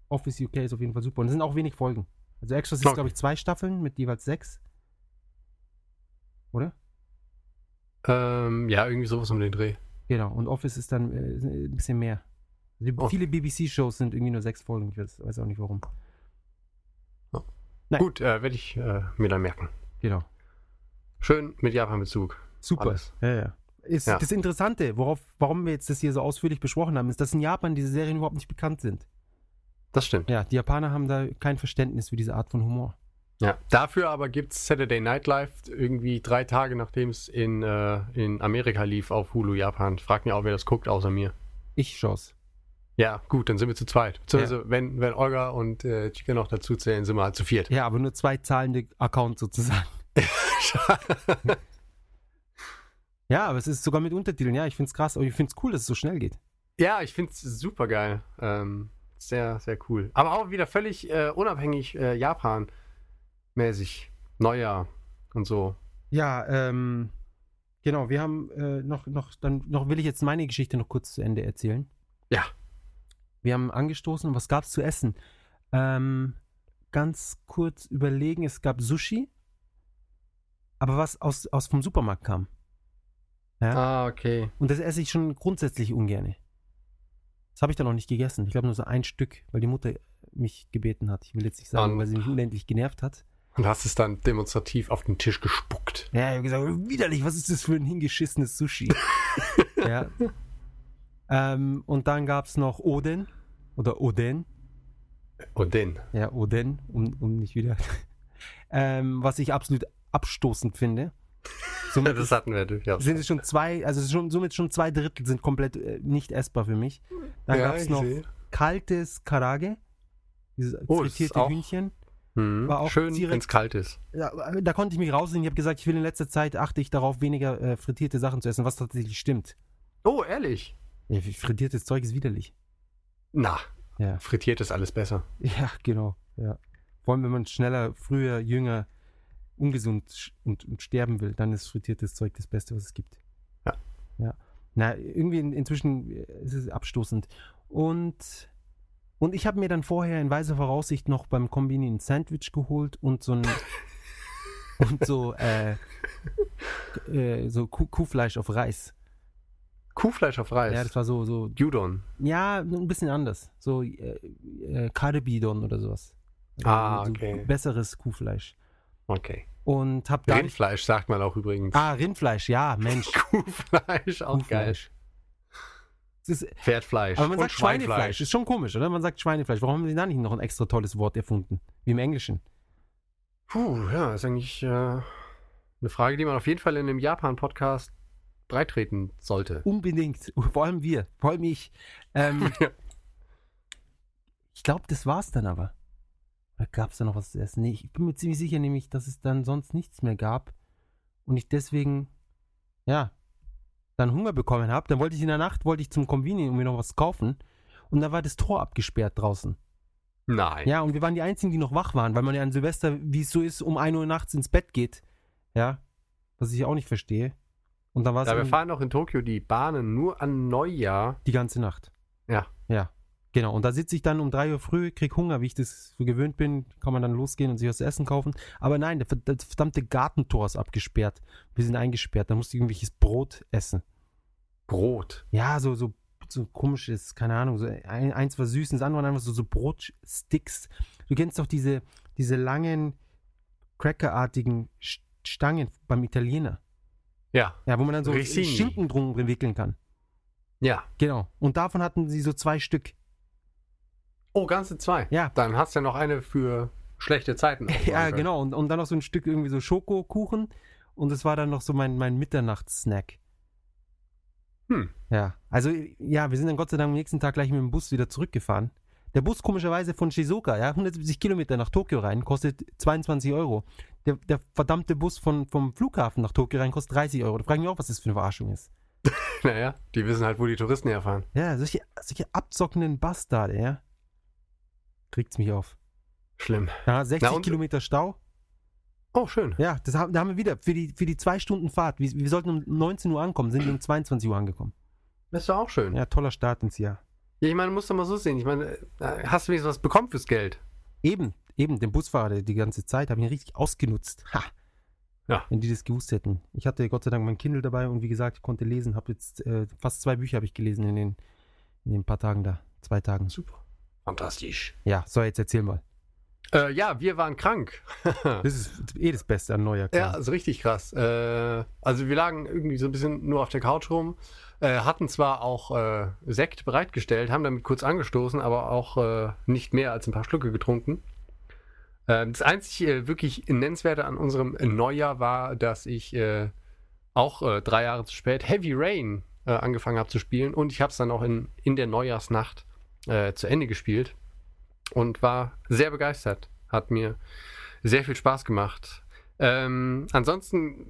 Office UK ist auf jeden Fall super. Und es sind auch wenig Folgen. Also Extras ist, Okay. glaube ich, zwei Staffeln mit jeweils sechs. Oder? Ähm, ja, irgendwie sowas um den Dreh. Genau, und Office ist dann äh, ein bisschen mehr. Die, Oh. Viele BBC-Shows sind irgendwie nur sechs Folgen, ich weiß, weiß auch nicht warum. Nein. Gut, äh, werde ich äh, mir dann merken. Genau. Schön mit Japan-Bezug. Super. Alles. Ja, ja. Ist Ja. Das Interessante, worauf, warum wir jetzt das hier so ausführlich besprochen haben, ist, dass in Japan diese Serien überhaupt nicht bekannt sind. Das stimmt. Ja, die Japaner haben da kein Verständnis für diese Art von Humor. Ja, dafür aber gibt es Saturday Night Live irgendwie drei Tage, nachdem es in, äh, in Amerika lief auf Hulu Japan. Frag mich auch, wer das guckt, außer mir. Ich schau's. Ja, gut, dann sind wir zu zweit. Beziehungsweise, wenn, wenn Olga und äh, Chica noch dazu zählen, sind wir halt zu viert. Ja, aber nur zwei zahlende Accounts sozusagen. Ja, aber es ist sogar mit Untertiteln. Ja, ich find's krass, aber ich find's cool, dass es so schnell geht. ja, ich finde es super geil. Ähm, sehr, sehr cool. Aber auch wieder völlig äh, unabhängig äh, Japan. mäßig. Neujahr und so. Ja, ähm, genau, wir haben äh, noch, noch, dann noch will ich jetzt meine Geschichte noch kurz zu Ende erzählen. Ja. Wir haben angestoßen, was gab's zu essen? Ähm, ganz kurz überlegen, es gab Sushi, aber was aus, aus vom Supermarkt kam. Ja. Ah, okay. Und das esse ich schon grundsätzlich ungern. Das habe ich dann noch nicht gegessen. Ich glaube nur so ein Stück, weil die Mutter mich gebeten hat. Ich will jetzt nicht sagen, Und- weil sie mich unendlich genervt hat. Und hast es dann demonstrativ auf den Tisch gespuckt. Ja, ich habe gesagt, widerlich, was ist das für ein hingeschissenes Sushi? ja. Ähm, und dann gab es noch Oden oder Oden. Und den. Ja, Oden, um, um nicht wieder. ähm, was ich absolut abstoßend finde. Somit Das hatten wir durchaus. sind es schon zwei, also schon, somit schon zwei Drittel sind komplett äh, nicht essbar für mich. Dann Ja, gab es noch sehe. kaltes Karage, dieses Oh, frittierte auch- Hühnchen. Hm. war auch Schön, wenn es kalt ist. Ja, da konnte ich mich rausnehmen. Ich habe gesagt, ich will in letzter Zeit achte ich darauf, weniger äh, frittierte Sachen zu essen, was tatsächlich stimmt. Oh, ehrlich? Ja, frittiertes Zeug ist widerlich. Na, Ja. frittiert ist alles besser. Ja, genau. Ja. Vor allem, wenn man schneller, früher, jünger, ungesund und, und sterben will, dann ist frittiertes Zeug das Beste, was es gibt. Ja. Ja. Na, irgendwie in, inzwischen äh, ist es abstoßend. Und, und ich habe mir dann vorher in weiser Voraussicht noch beim Kombini ein Sandwich geholt und so ein und so, äh, äh, so Kuh, Kuhfleisch auf Reis. Kuhfleisch auf Reis. Ja, das war so, so, Gyudon. ja, ein bisschen anders. So äh, äh, Karibidon oder sowas. Ah, so okay. Besseres Kuhfleisch. Okay. Und hab dann. Rindfleisch sagt man auch übrigens. Ah, Rindfleisch, ja, Mensch. Kuhfleisch, auch geil. Kuhfleisch. Ist, Pferdfleisch. aber man sagt Schweinefleisch. Ist schon komisch, oder? Man sagt Schweinefleisch. Warum haben sie da nicht noch ein extra tolles Wort erfunden? Wie im Englischen. Puh, ja, ist eigentlich äh, eine Frage, die man auf jeden Fall in einem Japan-Podcast breitreten sollte. Unbedingt. Vor allem wir. Vor allem ich. Ähm, ich glaube, das war's dann aber. Oder gab es da noch was zu essen? Nee, ich bin mir ziemlich sicher, nämlich, dass es dann sonst nichts mehr gab. Und ich deswegen, ja, dann Hunger bekommen habe. Dann wollte ich in der Nacht, wollte ich zum Convenience und mir noch was kaufen. Und da war das Tor abgesperrt draußen. Nein. Ja, und wir waren die Einzigen, die noch wach waren, weil man ja an Silvester, wie es so ist, um 1 Uhr nachts ins Bett geht. Ja, was ich auch nicht verstehe. Und dann war es Ja, wir fahren auch in Tokio die Bahnen nur an Neujahr. die ganze Nacht. Ja. Ja, genau. Und da sitze ich dann um 3 Uhr früh, krieg Hunger, wie ich das so gewöhnt bin, kann man dann losgehen und sich was zu essen kaufen. Aber nein, das verdammte Gartentor ist abgesperrt. Wir sind eingesperrt, da musste ich irgendwelches Brot essen. Brot. Ja, so, so, so komisches, keine Ahnung, so ein, eins war süß das andere waren einfach so, so Brotsticks. Du kennst doch diese, diese langen, crackerartigen Stangen beim Italiener. Ja. Ja, wo man dann so Ricini. Schinken drum wickeln kann. Ja. Genau. Und davon hatten sie so zwei Stück. Oh, ganze zwei. Ja. Dann hast du ja noch eine für schlechte Zeiten. Ja, genau. Und, und dann noch so ein Stück irgendwie so Schokokuchen. Und das war dann noch so mein, mein Mitternachtssnack. Hm. Ja. Also, ja, wir sind dann Gott sei Dank am nächsten Tag gleich mit dem Bus wieder zurückgefahren. Der Bus komischerweise von Shizuoka, ja, 170 Kilometer nach Tokio rein, kostet 22 Euro. Der, der verdammte Bus von, vom Flughafen nach Tokio rein kostet 30 Euro. Da frage ich mich auch, was das für eine Verarschung ist. Naja, die wissen halt, wo die Touristen herfahren. Ja, solche, solche abzockenden Bastarde, ja. Kriegt's mich auf. Schlimm. Ja, 60 Na Kilometer Stau. Oh, schön. Ja, das haben, da haben wir wieder für die, für die zwei Stunden Fahrt. Wir, wir sollten um 19 Uhr ankommen, sind wir um 22 Uhr angekommen. Das ist doch auch schön. Ja, toller Start ins Jahr. Ich meine, musst du mal so sehen. Ich meine, äh, hast du wenigstens was bekommen fürs Geld? Eben, eben, den Busfahrer der- die ganze Zeit habe ich ihn richtig ausgenutzt. Ha. Ja. Wenn die das gewusst hätten. Ich hatte Gott sei Dank mein Kindle dabei und wie gesagt, ich konnte lesen. Habe jetzt äh, fast zwei Bücher habe ich gelesen in den, in den paar Tagen da. Zwei Tagen. Super. Fantastisch. Ja, so, jetzt erzähl mal. Äh, ja, wir waren krank. Das ist eh das Beste an Neujahr. Ja, also richtig krass. Äh, also wir lagen irgendwie so ein bisschen nur auf der Couch rum, äh, hatten zwar auch äh, Sekt bereitgestellt, haben damit kurz angestoßen, aber auch äh, nicht mehr als ein paar Schlücke getrunken. Ähm, das einzig äh, wirklich Nennenswerte an unserem Neujahr war, dass ich auch drei Jahre zu spät Heavy Rain angefangen habe zu spielen und ich habe es dann auch in, in der Neujahrsnacht zu Ende gespielt und war sehr begeistert. Hat mir sehr viel Spaß gemacht. Ähm, ansonsten,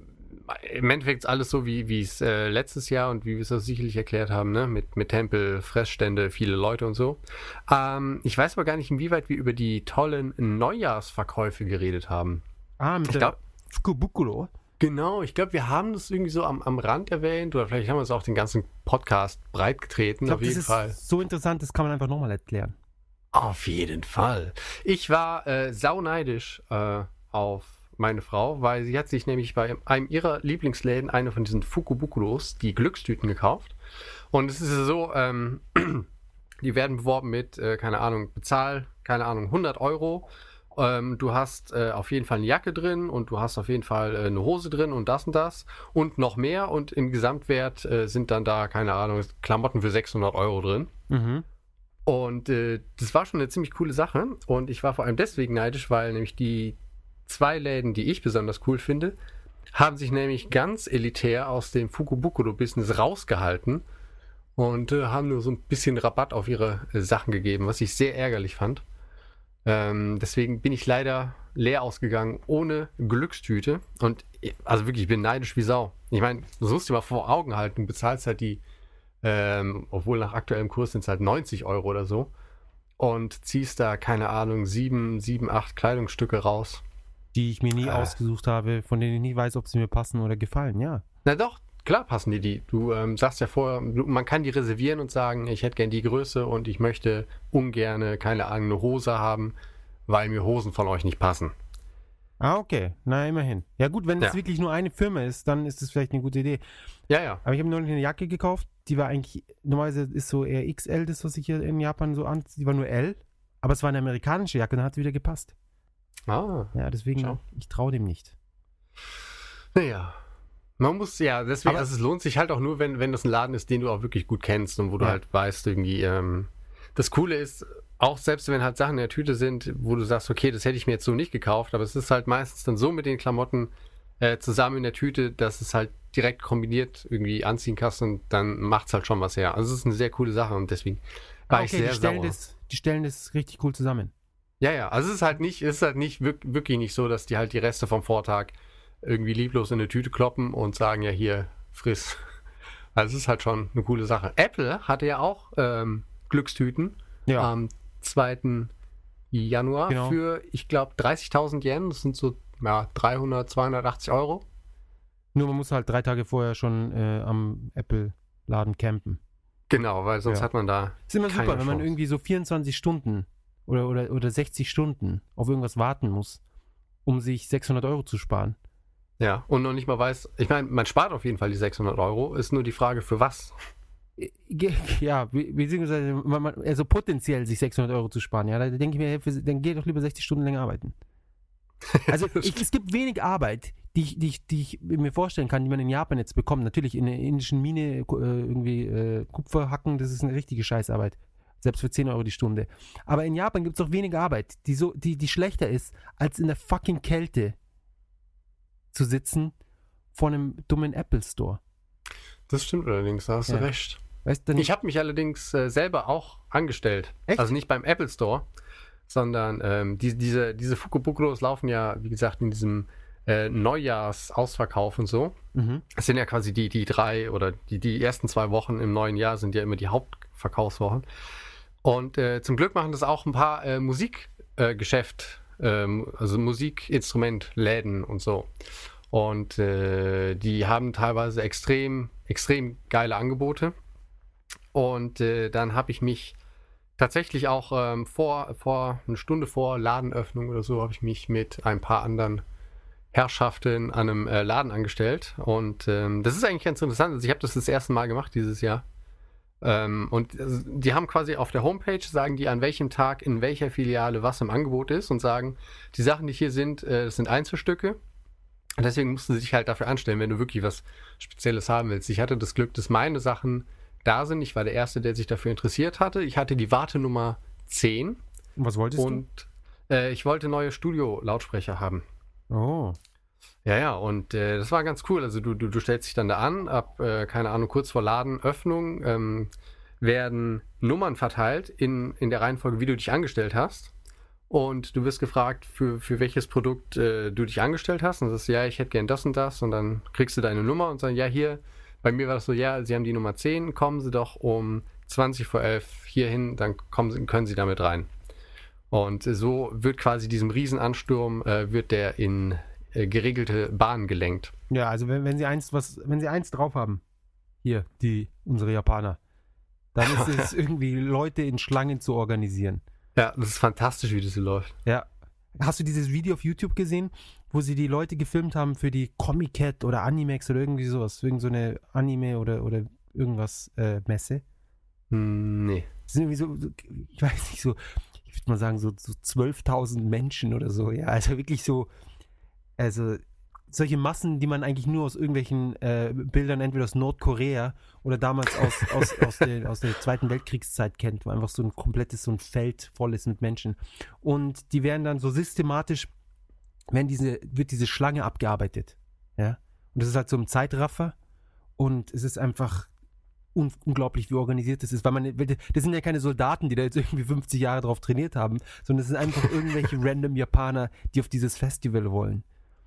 im Endeffekt ist alles so, wie es äh, letztes Jahr und wie wir es auch sicherlich erklärt haben, ne? mit, mit Tempel, Fressstände, viele Leute und so. Ähm, ich weiß aber gar nicht, inwieweit wir über die tollen Neujahrsverkäufe geredet haben. Ah, mit Ich der Fukubukulo. genau, ich glaube, wir haben das irgendwie so am, am Rand erwähnt oder vielleicht haben wir es auch den ganzen Podcast breit getreten. Ich auf glaube, das jeden ist Fall. so interessant, das kann man einfach nochmal erklären. Auf jeden Fall. Ich war äh, sauneidisch äh, auf meine Frau, weil sie hat sich nämlich bei einem ihrer Lieblingsläden eine von diesen Fukubukulos, die Glückstüten, gekauft. Und es ist so, ähm, die werden beworben mit, äh, keine Ahnung, bezahl, keine Ahnung, 100 Euro. Ähm, du hast äh, auf jeden Fall eine Jacke drin und du hast auf jeden Fall äh, eine Hose drin und das und das und noch mehr. Und im Gesamtwert äh, sind dann da, keine Ahnung, Klamotten für 600 Euro drin. Mhm. Und äh, das war schon eine ziemlich coole Sache. Und ich war vor allem deswegen neidisch, weil nämlich die zwei Läden, die ich besonders cool finde, haben sich nämlich ganz elitär aus dem Fukubukuro-Business rausgehalten und äh, haben nur so ein bisschen Rabatt auf ihre äh, Sachen gegeben, was ich sehr ärgerlich fand. Ähm, deswegen bin ich leider leer ausgegangen, ohne Glückstüte. Und äh, also wirklich, ich bin neidisch wie Sau. Ich meine, du musst dir mal vor Augen halten, du bezahlst halt die ähm, obwohl nach aktuellem Kurs sind es halt 90 Euro oder so. Und ziehst da, keine Ahnung, sieben, sieben, acht Kleidungsstücke raus. Die ich mir nie Äh. ausgesucht habe, von denen ich nie weiß, ob sie mir passen oder gefallen, ja. Na doch, klar passen die die. Du ähm, sagst ja vorher, du, man kann die reservieren und sagen, ich hätte gern die Größe und ich möchte ungerne, keine Ahnung, eine Hose haben, weil mir Hosen von euch nicht passen. Ah, okay. Na, immerhin. Ja gut, wenn Ja. wirklich nur eine Firma ist, dann ist das vielleicht eine gute Idee. Ja, ja. Aber ich habe neulich eine Jacke gekauft, die war eigentlich, normalerweise ist so eher XL, das, was ich hier in Japan so an, die war nur L, aber es war eine amerikanische Jacke, dann hat sie wieder gepasst. Ah, Ja, deswegen, Schau. ich traue dem nicht. naja. Man muss, ja, deswegen, Aber- also es lohnt sich halt auch nur, wenn, wenn das ein Laden ist, den du auch wirklich gut kennst und wo du Ja. halt weißt, irgendwie, ähm, das Coole ist, auch selbst wenn halt Sachen in der Tüte sind, wo du sagst, okay, das hätte ich mir jetzt so nicht gekauft, aber es ist halt meistens dann so mit den Klamotten äh, zusammen in der Tüte, dass es halt direkt kombiniert irgendwie anziehen kannst und dann macht es halt schon was her. Also es ist eine sehr coole Sache und deswegen war Ah, ich okay, sehr die stellen, sauer. das, die stellen das richtig cool zusammen. Ja, ja, also es ist halt nicht, es ist halt nicht wirk wirklich nicht so, dass die halt die Reste vom Vortag irgendwie lieblos in eine Tüte kloppen und sagen, ja hier, friss. Also es ist halt schon eine coole Sache. Apple hatte ja auch ähm, Glückstüten Ja, am 2. Januar Genau. für, ich glaube, 30.000 Yen, das sind so ja, 300, 280 Euro. Nur man muss halt drei Tage vorher schon äh, am Apple-Laden campen. Genau, weil sonst Ja. hat man da, Ist immer super, wenn man Chance. irgendwie so 24 Stunden oder, oder, oder 60 Stunden auf irgendwas warten muss, um sich 600 Euro zu sparen. ja, und noch nicht mal weiß, ich meine, man spart auf jeden Fall die 600 Euro, ist nur die Frage für was. Ge- Ja, be- beziehungsweise also potenziell sich 600 Euro zu sparen. Ja, da denke ich mir, dann geh doch lieber 60 Stunden länger arbeiten. Also ich, es gibt wenig Arbeit, die ich, die, ich, die ich mir vorstellen kann, die man in Japan jetzt bekommt. Natürlich in der indischen Mine äh, irgendwie äh, Kupfer hacken, das ist eine richtige Scheißarbeit. Selbst für 10 Euro die Stunde. Aber in Japan gibt es auch wenig Arbeit, die, so, die, die schlechter ist, als in der fucking Kälte zu sitzen vor einem dummen Apple Store. Das stimmt allerdings, da hast Ja. du recht. Weißt du, Ich habe mich allerdings äh, selber auch angestellt. Echt? Also nicht beim Apple Store, sondern ähm, die, diese, diese Fukubukuros laufen ja, wie gesagt, in diesem äh, Neujahrsausverkauf und so. mhm. Es sind ja quasi die, die drei oder die, die ersten zwei Wochen im neuen Jahr sind ja immer die Hauptverkaufswochen. Und äh, zum Glück machen das auch ein paar äh, Musikgeschäft, äh, Geschäft, ähm, also Musikinstrumentläden und so. Und äh, die haben teilweise extrem, extrem geile Angebote. Und äh, dann habe ich mich tatsächlich auch ähm, vor, vor eine Stunde vor Ladenöffnung oder so, habe ich mich mit ein paar anderen Herrschaften an einem äh, Laden angestellt. Und ähm, das ist eigentlich ganz interessant. Also ich habe das das erste Mal gemacht dieses Jahr. Ähm, und äh, die haben quasi auf der Homepage, sagen die, an welchem Tag in welcher Filiale was im Angebot ist und sagen, die Sachen, die hier sind, äh, das sind Einzelstücke. Und deswegen mussten sie sich halt dafür anstellen, wenn du wirklich was Spezielles haben willst. Ich hatte das Glück, dass meine Sachen da sind. Ich war der Erste, der sich dafür interessiert hatte. Ich hatte die Wartenummer 10 Und was wolltest und äh, ich wollte neue Studio-Lautsprecher haben. du? Oh. Ja, ja, und äh, das war ganz cool. Also du, du, du stellst dich dann da an, ab, äh, keine Ahnung, kurz vor Ladenöffnung ähm, werden Nummern verteilt in, in der Reihenfolge, wie du dich angestellt hast. Und du wirst gefragt, für, für welches Produkt äh, du dich angestellt hast. Und du sagst, ja, ich hätte gern das und das. Und dann kriegst du deine Nummer und sagst, ja, hier, bei mir war das so, ja, Sie haben die Nummer 10, kommen Sie doch um 20 vor 11 hier hin, dann kommen Sie, können Sie damit rein. Und so wird quasi diesem Riesenansturm, äh, wird der in äh, geregelte Bahnen gelenkt. Ja, also wenn, wenn sie eins, was, wenn sie eins drauf haben, hier, die, unsere Japaner, dann ist es irgendwie Leute in Schlangen zu organisieren. Ja, das ist fantastisch, wie das so läuft. Ja. Hast du dieses Video auf YouTube gesehen, wo sie die Leute gefilmt haben für die Comic Cat oder Animex oder irgendwie sowas, irgend so eine Anime oder, oder irgendwas äh, Messe? Hm, nee. Das sind irgendwie so, ich weiß nicht, so, ich würde mal sagen, so, so 12.000 Menschen oder so, ja, also wirklich so, also solche Massen, die man eigentlich nur aus irgendwelchen äh, Bildern entweder aus Nordkorea oder damals aus, aus, aus, der, aus der Zweiten Weltkriegszeit kennt, wo einfach so ein komplettes, so ein Feld voll ist mit Menschen. Und die werden dann so systematisch, werden diese, wird diese Schlange abgearbeitet, ja. Und das ist halt so ein Zeitraffer und es ist einfach un unglaublich, wie organisiert das ist, weil man, das sind ja keine Soldaten, die da jetzt irgendwie 50 Jahre drauf trainiert haben, sondern es sind einfach irgendwelche random Japaner, die auf dieses Festival wollen.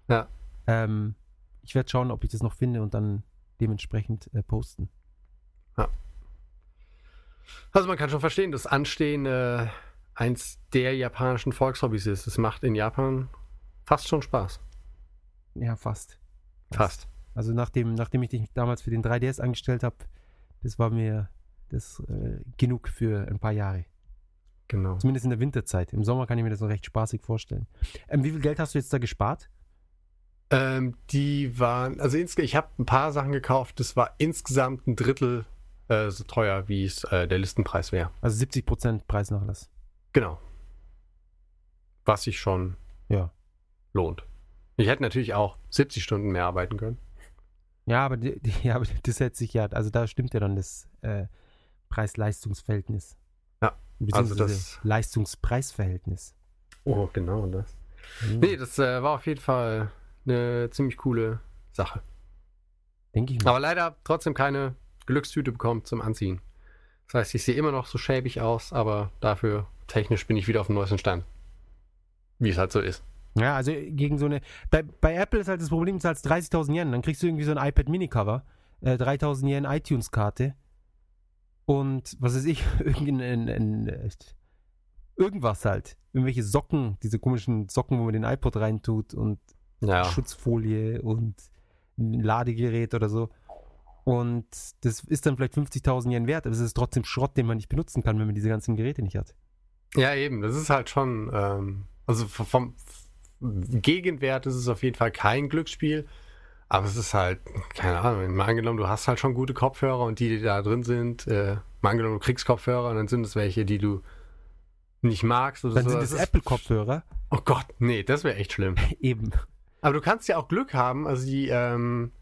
Ja. Ähm, ich werde schauen, ob ich das noch finde und dann dementsprechend äh, posten. Also man kann schon verstehen, dass Anstehen äh, eins der japanischen Volkshobbys ist. Es macht in Japan fast schon Spaß. Ja, fast. Fast. Also nachdem, nachdem ich dich damals für den 3DS angestellt habe, das war mir das äh, genug für ein paar Jahre. Genau. Zumindest in der Winterzeit. Im Sommer kann ich mir das noch recht spaßig vorstellen. Ähm, wie viel Geld hast du jetzt da gespart? Ähm, die waren, also ich habe ein paar Sachen gekauft, das war insgesamt ein Drittel äh, so teuer, wie es äh, der Listenpreis wäre. Also 70% Preisnachlass. Genau. Was sich schon Ja. Lohnt. Ich hätte natürlich auch 70 Stunden mehr arbeiten können. Ja, aber, die, die, ja, aber das setzt sich ja, also da stimmt ja dann das äh, Preis-Leistungs-Verhältnis. Ja, also das- Leistungs-Preis-Verhältnis. Oh, genau das. Mhm. Nee, das äh, war auf jeden Fall eine ziemlich coole Sache. Denke ich mal. Aber leider trotzdem keine Glückstüte bekommen zum Anziehen. Das heißt, ich sehe immer noch so schäbig aus, aber dafür technisch bin ich wieder auf dem neuesten Stand. Wie es halt so ist. Ja, also gegen so eine. Bei, bei Apple ist halt das Problem, du zahlst 30.000 Yen, dann kriegst du irgendwie so ein iPad Mini-Cover, äh, 3.000 Yen iTunes-Karte und was weiß ich, irgendein, ein, irgendwas halt. Irgendwelche Socken, diese komischen Socken, wo man den iPod reintut und Ja. Schutzfolie und ein Ladegerät oder so. Und das ist dann vielleicht 50.000 Yen wert, aber es ist trotzdem Schrott, den man nicht benutzen kann, wenn man diese ganzen Geräte nicht hat. Ja, eben. Das ist halt schon, ähm, also vom Gegenwert ist es auf jeden Fall kein Glücksspiel. Aber es ist halt, keine Ahnung, mal angenommen, du hast halt schon gute Kopfhörer und die, die da drin sind, äh, mal angenommen, du kriegst Kopfhörer und dann sind es welche, die du nicht magst oder Dann so. sind es Apple-Kopfhörer. Oh Gott, nee, das wäre echt schlimm. Eben. Aber du kannst ja auch Glück haben. Also die ähm,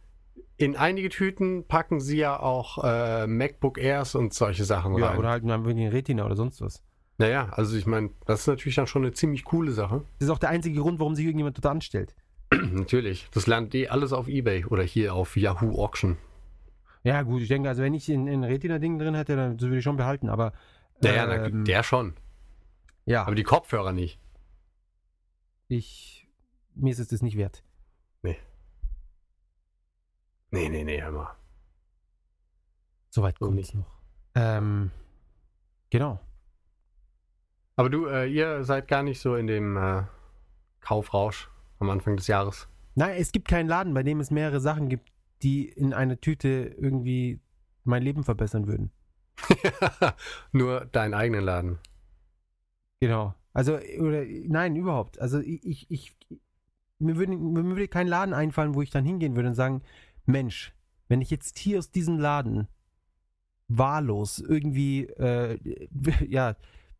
in einige Tüten packen sie ja auch äh, MacBook Airs und solche Sachen Ja, rein. oder halt mal wegen Retina oder sonst was. Naja, also ich meine, das ist natürlich dann schon eine ziemlich coole Sache. Das ist auch der einzige Grund, warum sich irgendjemand dort anstellt. natürlich. Das lernt eh alles auf Ebay oder hier auf Yahoo Auction. Ja, gut, ich denke, also wenn ich ein, Retina-Ding drin hätte, dann würde ich schon behalten, aber. Naja, na, ähm, der schon. ja, Aber die Kopfhörer nicht. ich. Mir ist es das nicht wert. Nee, nee, nee, hör mal. Soweit So kommt es noch. Ähm, genau. Aber du, äh, ihr seid gar nicht so in dem äh, Kaufrausch am Anfang des Jahres. Nein, es gibt keinen Laden, bei dem es mehrere Sachen gibt, die in einer Tüte irgendwie mein Leben verbessern würden. Nur deinen eigenen Laden. Genau. Also, oder, nein, überhaupt. Also, ich, ich, mir, würde, mir würde kein Laden einfallen, wo ich dann hingehen würde und sagen, Mensch, wenn ich jetzt hier aus diesem Laden wahllos irgendwie, äh, ja,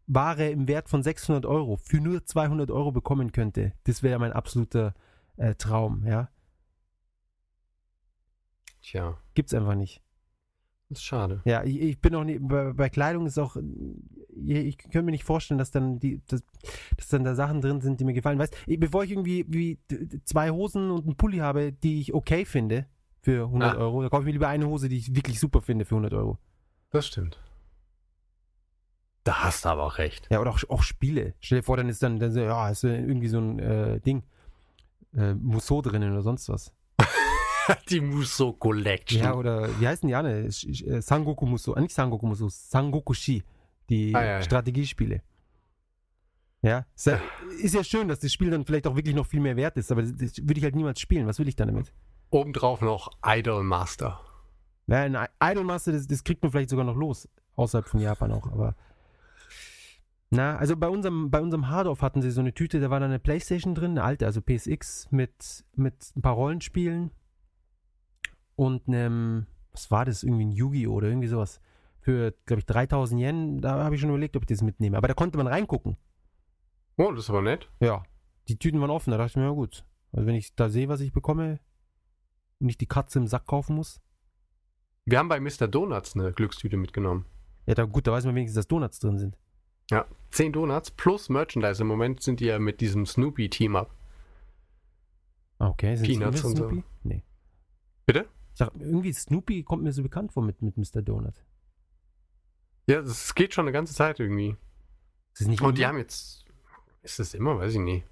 Ware im Wert von 600 Euro für nur 200 Euro bekommen könnte, das wäre mein absoluter äh, Traum, ja. Tja, Gibt's einfach nicht. das ist schade. Ja, ich, ich bin auch nicht, bei, bei Kleidung ist auch, ich, ich könnte mir nicht vorstellen, dass dann die, dass, dass dann da Sachen drin sind, die mir gefallen. Weißt, ich- bevor ich irgendwie wie zwei Hosen und einen Pulli habe, die ich okay finde für 100 Ah. Euro, da kaufe ich mir lieber eine Hose, die ich wirklich super finde für 100 Euro. Das stimmt. Da hast du aber auch recht. Ja, oder auch, auch Spiele. Stell dir vor, dann ist dann, dann so, ja, ist irgendwie so ein äh, Ding, äh, Musso drinnen oder sonst was. Die Muso Collection. Ja, oder wie heißen die alle? Äh, Sangoku Musso, äh, nicht Sangoku Musso, Sangoku Shi, die Ah, ja, ja. Strategiespiele. Ja, ist ja, ist ja schön, dass das Spiel dann vielleicht auch wirklich noch viel mehr wert ist, aber das, das würde ich halt niemals spielen. Was will ich dann damit? Obendrauf noch Idol Master. Ja, ein Idolmaster, das, das kriegt man vielleicht sogar noch los, außerhalb von Japan auch, aber. Na, also bei unserem, bei unserem Hardorf hatten sie so eine Tüte, da war da eine Playstation drin, eine alte, also PSX, mit, mit ein paar Rollenspielen und einem, was war das, irgendwie ein Yu-Gi-Oh! oder irgendwie sowas. Für, glaube ich, 3000 Yen, da habe ich schon überlegt, ob ich das mitnehme. Aber da konnte man reingucken. Oh, das ist aber nett. Ja, die Tüten waren offen, da dachte ich mir, ja gut. Also wenn ich da sehe, was ich bekomme und nicht die Katze im Sack kaufen muss, Wir haben bei Mr. Donuts eine Glückstüte mitgenommen. ja, da gut, da weiß man wenigstens, dass Donuts drin sind. Ja, 10 Donuts plus Merchandise. Im Moment sind die ja mit diesem Snoopy-Team-Up. Okay. Sind Peanuts Snoopy? und so. Snoopy? Nee. Bitte? Ich sag, irgendwie Snoopy kommt mir so bekannt vor mit, mit Mr. Donut. Ja, das geht schon eine ganze Zeit irgendwie. Ist das nicht Und die immer? haben jetzt. Ist das immer? Weiß ich nicht.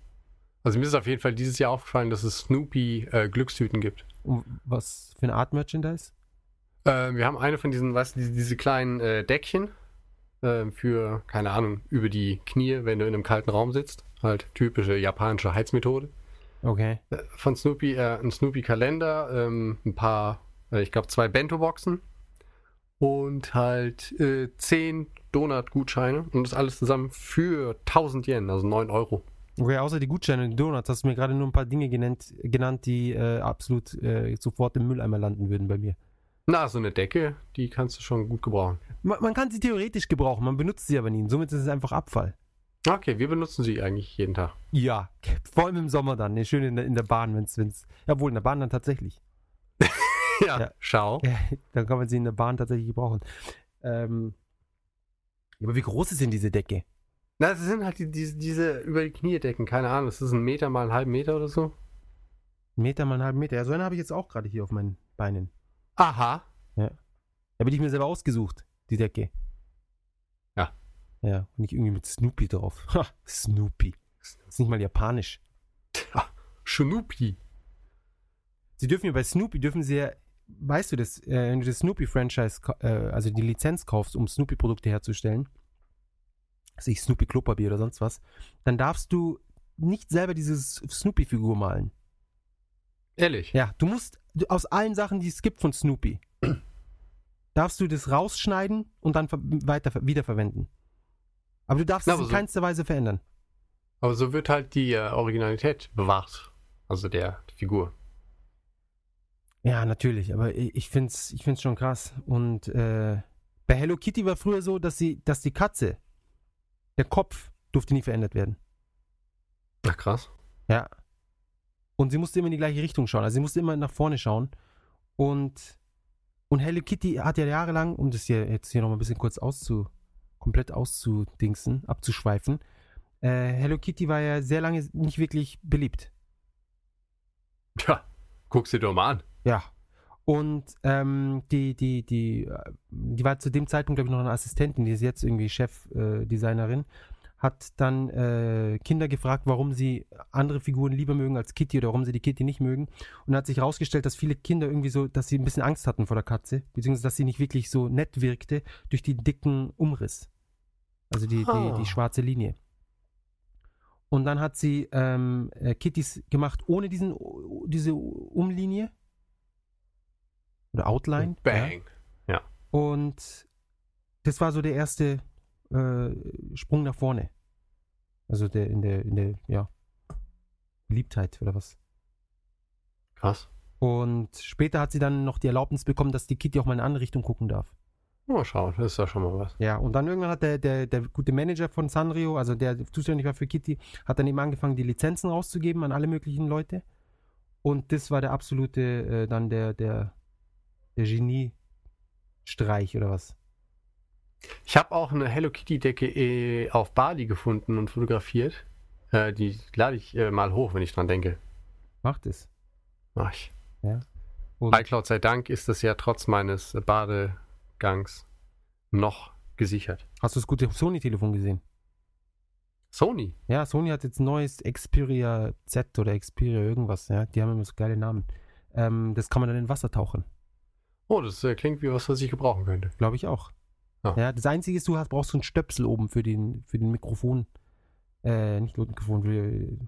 Also mir ist auf jeden Fall dieses Jahr aufgefallen, dass es Snoopy äh, gibt. Um, was für eine Art Merchandise? Äh, wir haben eine von diesen, weißt du, diese, diese kleinen äh, Deckchen äh, für, keine Ahnung, über die Knie, wenn du in einem kalten Raum sitzt. Halt typische japanische Heizmethode. Okay. Äh, Von Snoopy, äh, ein Snoopy-Kalender, ähm, ein paar, äh, ich glaube, zwei Bento-Boxen und halt äh, zehn Donut-Gutscheine und das alles zusammen für 1000 Yen, also 9 Euro. Okay, außer die Gutscheine und die Donuts hast du mir gerade nur ein paar Dinge genannt, genannt die äh, absolut äh, sofort im Mülleimer landen würden bei mir. Na, so eine Decke, die kannst du schon gut gebrauchen. Man, man kann sie theoretisch gebrauchen, man benutzt sie aber nie. Somit ist es einfach Abfall. Okay, wir benutzen sie eigentlich jeden Tag. Ja, vor allem im Sommer dann. Ne? Schön in der, in der Bahn, wenn es. Wenn's, ja, wohl in der Bahn dann tatsächlich. Ja, Ja. schau. Ja, dann kann man sie in der Bahn tatsächlich gebrauchen. Ähm, aber wie groß ist denn diese Decke? Na, das sind halt die, diese, diese über die Knie Decken, keine Ahnung, das ist ein Meter mal einen halben Meter oder so. Ein Meter mal einen halben Meter. Ja, so eine habe ich jetzt auch gerade hier auf meinen Beinen. Aha. Da bin ich mir selber ausgesucht, die Decke. Ja. Ja, und nicht irgendwie mit Snoopy drauf. Ha, Snoopy. Das ist nicht mal japanisch. Schnupi. Sie dürfen ja bei Snoopy, dürfen sie ja, weißt du das, äh, wenn du das Snoopy-Franchise, äh, also die Lizenz kaufst, um Snoopy-Produkte herzustellen, also ich Snoopy Klopapier oder sonst was, dann darfst du nicht selber diese Snoopy-Figur malen. Ehrlich? Ja, du musst du, aus allen Sachen, die es gibt von Snoopy, darfst du das rausschneiden und dann weiter wiederverwenden. Aber du darfst Na, es in so- keinster Weise verändern. Aber so wird halt die äh, Originalität bewahrt. Also der Figur. Ja, natürlich, aber ich finde es ich find's schon krass. Und äh, bei Hello Kitty war früher so, dass, sie, dass die Katze, der Kopf, durfte nie verändert werden. Ach krass. Ja. Und sie musste immer in die gleiche Richtung schauen. Also sie musste immer nach vorne schauen. Und, und Hello Kitty hat ja jahrelang, um das hier jetzt hier nochmal ein bisschen kurz auszu, komplett auszudingsen, abzuschweifen, äh, Hello Kitty war ja sehr lange nicht wirklich beliebt. Tja, guck's dir doch mal an. Ja. Und ähm, die, die, die, äh, die war zu dem Zeitpunkt, glaube ich, noch eine Assistentin, die ist jetzt irgendwie Chefdesignerin, äh, hat dann äh, Kinder gefragt, warum sie andere Figuren lieber mögen als Kitty oder warum sie die Kitty nicht mögen. Und hat sich herausgestellt, dass viele Kinder irgendwie so, dass sie ein bisschen Angst hatten vor der Katze, beziehungsweise dass sie nicht wirklich so nett wirkte durch die dicken Umriss. Also die, Ah. die, die schwarze Linie. Und dann hat sie ähm, äh, Kittys gemacht ohne diesen, diese Umlinie. Oder Outline. Bang. Ja. Und das war so der erste äh, Sprung nach vorne. Also der in der, in der, ja, Beliebtheit oder was. Krass. Und später hat sie dann noch die Erlaubnis bekommen, dass die Kitty auch mal in eine andere Richtung gucken darf. Mal schauen, das ist ja schon mal was. Ja, und dann irgendwann hat der, der, der gute Manager von Sanrio, also der zuständig war für Kitty, hat dann eben angefangen, die Lizenzen rauszugeben an alle möglichen Leute. Und das war der absolute, äh, dann der, der, der Genie-Streich oder was. Ich habe auch eine Hello Kitty Decke äh, auf Bali gefunden und fotografiert. Äh, die lade ich äh, mal hoch, wenn ich dran denke. Macht es. Mach ich. Und iCloud sei Dank ist das ja trotz meines Badegangs noch gesichert. hast du das gute Sony-Telefon gesehen? Sony. Ja, Sony hat jetzt ein neues Xperia Z oder Xperia irgendwas, ja. Die haben immer so geile Namen. Ähm, das kann man dann in Wasser tauchen. Oh, das äh, klingt wie was, was ich gebrauchen könnte. Glaube ich auch. Ja. Ja. das Einzige ist, du hast, brauchst so einen Stöpsel oben für den, für den Mikrofon, Äh, nicht Mikrofon, wie-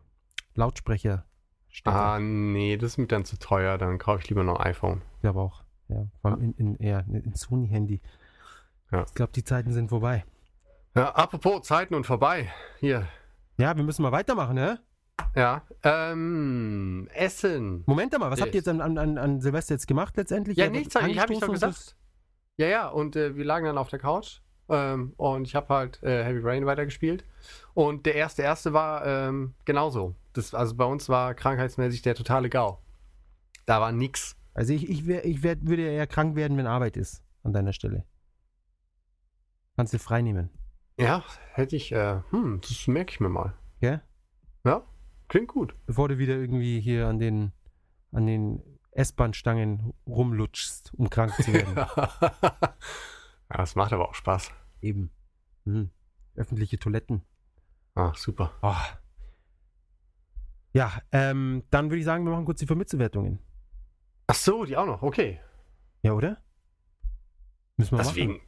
Lautsprecher. Ah, nee, das ist mir dann zu teuer. Dann kaufe ich lieber noch ein iPhone. Ich glaube auch. Ja, vor allem in, in, eher in Sony-Handy. Ja. Ich glaube, die Zeiten sind vorbei. Ja, apropos Zeiten und vorbei. Hier. Ja, wir müssen mal weitermachen, ne? Ja. Ähm, Essen. Moment mal, was Yes. habt ihr jetzt an, an, an, Silvester jetzt gemacht letztendlich? Ja, habt nichts, ich hab ich doch gesagt. Ja, ja, und äh, wir lagen dann auf der Couch ähm, und ich habe halt äh, Heavy Rain weitergespielt. Und der erste erste war ähm, genauso. Das, also bei uns war krankheitsmäßig der totale GAU. Da war nix. Also ich, ich, wär, ich wär, würde eher krank werden, wenn Arbeit ist an deiner Stelle. Kannst du frei nehmen. Ja, hätte ich, äh, hm, das merke ich mir mal. Gell? Ja, klingt gut. Bevor du wieder irgendwie hier an den, an den S-Bahn-Stangen rumlutschst, um krank zu werden. ja, das macht aber auch Spaß. Eben. Mhm. Öffentliche Toiletten. Ah, super. Oh. Ja, ähm, dann würde ich sagen, wir machen kurz die Vermittelwertungen. Ach so, die auch noch, okay. Ja, oder? Müssen wir Also machen. wegen,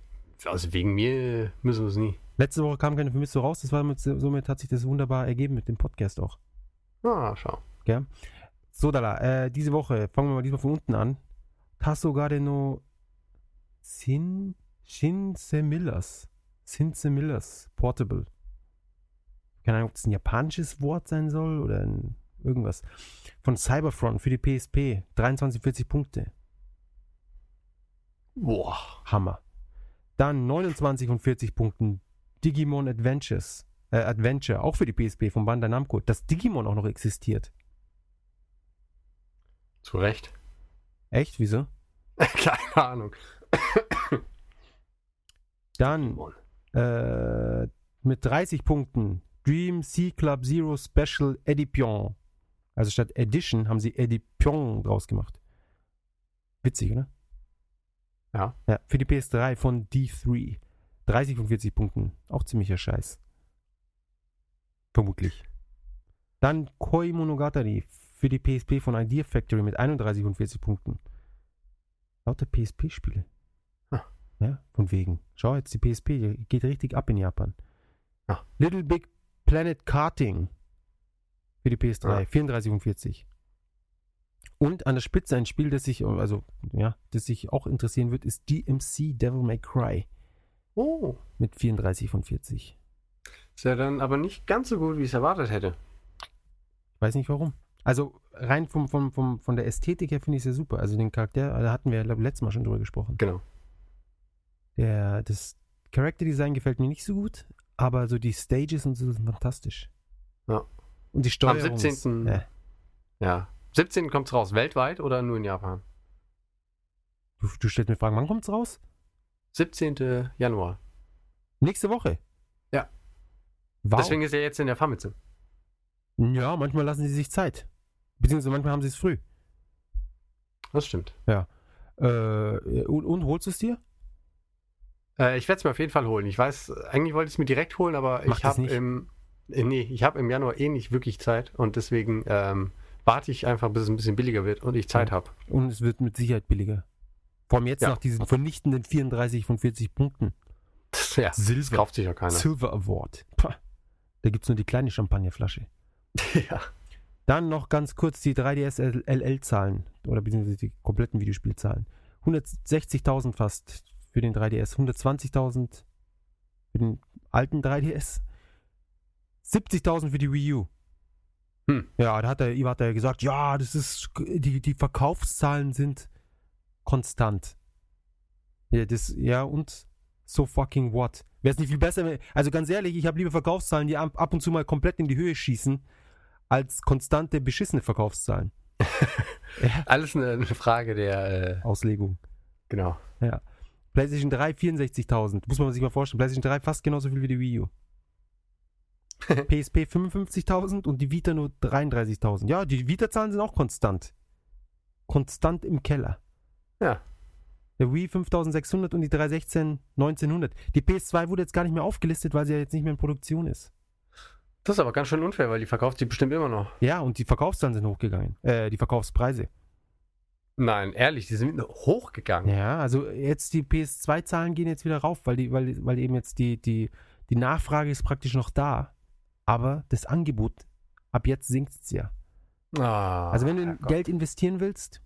also wegen mir müssen wir es nie. Letzte Woche kam keine Vermisse raus, das war mit, somit hat sich das wunderbar ergeben mit dem Podcast auch. Ah, schau. So, Dala, äh, diese Woche, fangen wir mal diesmal von unten an. Tasogare no Sin, Shinse Millers. Shinse Millers Portable. Keine Ahnung, ob das ein japanisches Wort sein soll oder ein, irgendwas. Von Cyberfront für die PSP. 23, 40 Punkte. Boah. Hammer. Dann 29 von 40 Punkten Digimon Adventures. Äh, Adventure, auch für die PSP von Bandai Namco. Dass Digimon auch noch existiert. Zu Recht. Echt? Wieso? Keine Ahnung. Dann äh, mit 30 Punkten Dream Sea Club Zero Special Edition. Also statt Edition haben sie Edition draus gemacht. Witzig, oder? Ja. Ja, für die PS3 von D3. 30 von 40 Punkten. Auch ziemlicher Scheiß. Vermutlich. Dann Koi Monogatari für die PSP von Idea Factory mit 31 von 40 Punkten. Lauter PSP-Spiele. Ah. Ja, von wegen. Schau jetzt, die PSP die geht richtig ab in Japan. Ah. Little Big Planet Karting für die PS3, Ah. 34 und 40. Und an der Spitze ein Spiel, das sich, also, ja, das sich auch interessieren wird, ist DMC Devil May Cry Oh. mit 34 von 40. Ist ja dann aber nicht ganz so gut, wie ich es erwartet hätte. Ich weiß nicht warum. Also rein vom, vom, vom, von der Ästhetik her finde ich es ja super. Also den Charakter, da hatten wir, glaube ich, letztes Mal schon drüber gesprochen. Genau. Der, das Character Design gefällt mir nicht so gut, aber so die Stages und so sind fantastisch. Ja. Und die Steuerung. Am 17. Ist, äh, Ja. 17. kommt es raus. Weltweit oder nur in Japan? du, du stellst mir Fragen, wann kommt's raus? 17. Januar. Nächste Woche. Ja. Wow. Deswegen ist er jetzt in der Famitze. Ja, manchmal lassen sie sich Zeit. Beziehungsweise manchmal haben sie es früh. Das stimmt. Äh, und, und holst du es dir? Äh, ich werde es mir auf jeden Fall holen. Ich weiß, eigentlich wollte ich es mir direkt holen, aber Mach ich habe im. äh, Nee, ich habe im Januar eh nicht wirklich Zeit und deswegen ähm, warte ich einfach, bis es ein bisschen billiger wird und ich Zeit Ja. habe. Und es wird mit Sicherheit billiger. Vor allem jetzt Ja. nach diesen vernichtenden 34 von 40 Punkten. Ja, das Silber. kauft sich ja keiner. Silver Award. Pah. Da gibt es nur die kleine Champagnerflasche. ja. Dann noch ganz kurz die 3DS LL-Zahlen oder beziehungsweise die kompletten Videospielzahlen. 160.000 fast für den 3DS, 120.000 für den alten 3DS, 70.000 für die Wii U. Hm. Ja, da hat der Iwa hat er gesagt, ja, das ist die, die Verkaufszahlen sind konstant. Ja, das, ja, und so fucking what? Wäre es nicht viel besser, wenn, also ganz ehrlich, ich habe lieber Verkaufszahlen, die ab, ab und zu mal komplett in die Höhe schießen, als konstante beschissene Verkaufszahlen. ja, Alles eine, eine Frage der. Äh, Auslegung. genau. PlayStation 3 64.000. Muss man sich mal vorstellen. PlayStation 3 fast genauso viel wie die Wii U. PSP 55.000 und die Vita nur 33.000. Ja, die Vita-Zahlen sind auch konstant. Konstant im Keller. Ja. Der Wii 5600 und die 316 1900. Die PS2 wurde jetzt gar nicht mehr aufgelistet, weil sie ja jetzt nicht mehr in Produktion ist. Das ist aber ganz schön unfair, weil die verkauft sie bestimmt immer noch. Ja, und die Verkaufszahlen sind hochgegangen. Äh, die Verkaufspreise. Nein, ehrlich, die sind hochgegangen. Ja, also jetzt die PS2-Zahlen gehen jetzt wieder rauf, weil die, weil, weil eben jetzt die, die, die Nachfrage ist praktisch noch da. aber das Angebot, ab jetzt sinkt es ja. Ah, Also wenn du Herrgott. Geld investieren willst,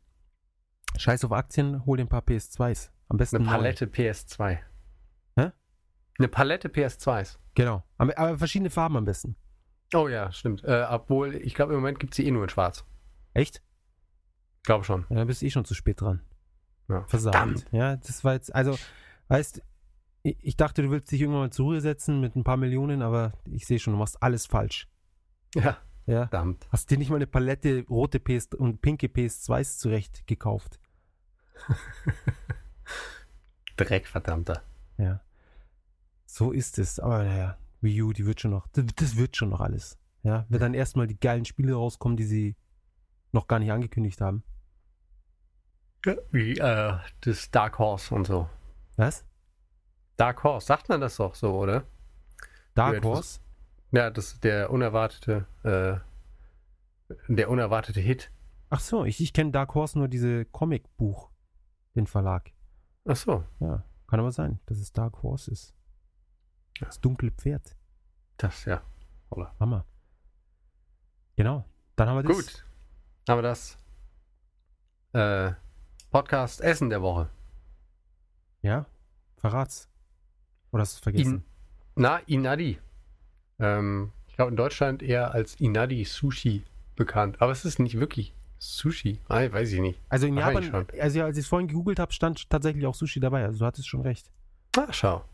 scheiß auf Aktien, hol dir ein paar PS2s. Am besten Eine. Palette PS2. Hä? Eine Palette PS2s. Genau. Aber verschiedene Farben am besten. Oh ja, stimmt. Äh, obwohl, ich glaube, im Moment gibt es sie eh nur in schwarz. Echt? Glaube schon. Ja, dann bist du eh schon zu spät dran. Ja. Versagt. Verdammt. Ja, das war jetzt, also, weißt, ich, ich dachte, du willst dich irgendwann mal zur Ruhe setzen mit ein paar Millionen, aber ich sehe schon, du machst alles falsch. Ja, Ja. verdammt. Hast dir nicht mal eine Palette rote PS und pinke PS2s zurecht gekauft. Dreck, verdammter. Ja. So ist es. Aber naja, Wii U, die wird schon noch, das, das wird schon noch alles. Ja, wenn dann erstmal die geilen Spiele rauskommen, die sie noch gar nicht angekündigt haben. Wie äh, das Dark Horse und so. Was? Dark Horse, sagt man das doch so, oder? Dark etwas- Horse? Ja, das ist der unerwartete, äh, der unerwartete Hit. Ach so, ich, ich kenne Dark Horse nur diese Comicbuch, den Verlag. Ach so, Ja, kann aber sein, dass es Dark Horse ist. Das dunkle Pferd. das ja. Holla. Hammer. Genau. Dann haben wir das. Gut. Haben wir das äh, Podcast Essen der Woche. Ja, verrat's. Oder hast du es vergessen? In, na, Inadi. Ähm, ich glaube in Deutschland eher als Inadi Sushi bekannt. Aber es ist nicht wirklich Sushi. Ah, weiß ich nicht. also in Japan, also als ich es vorhin gegoogelt habe, stand tatsächlich auch Sushi dabei. Also du hattest schon recht. Ah, schau.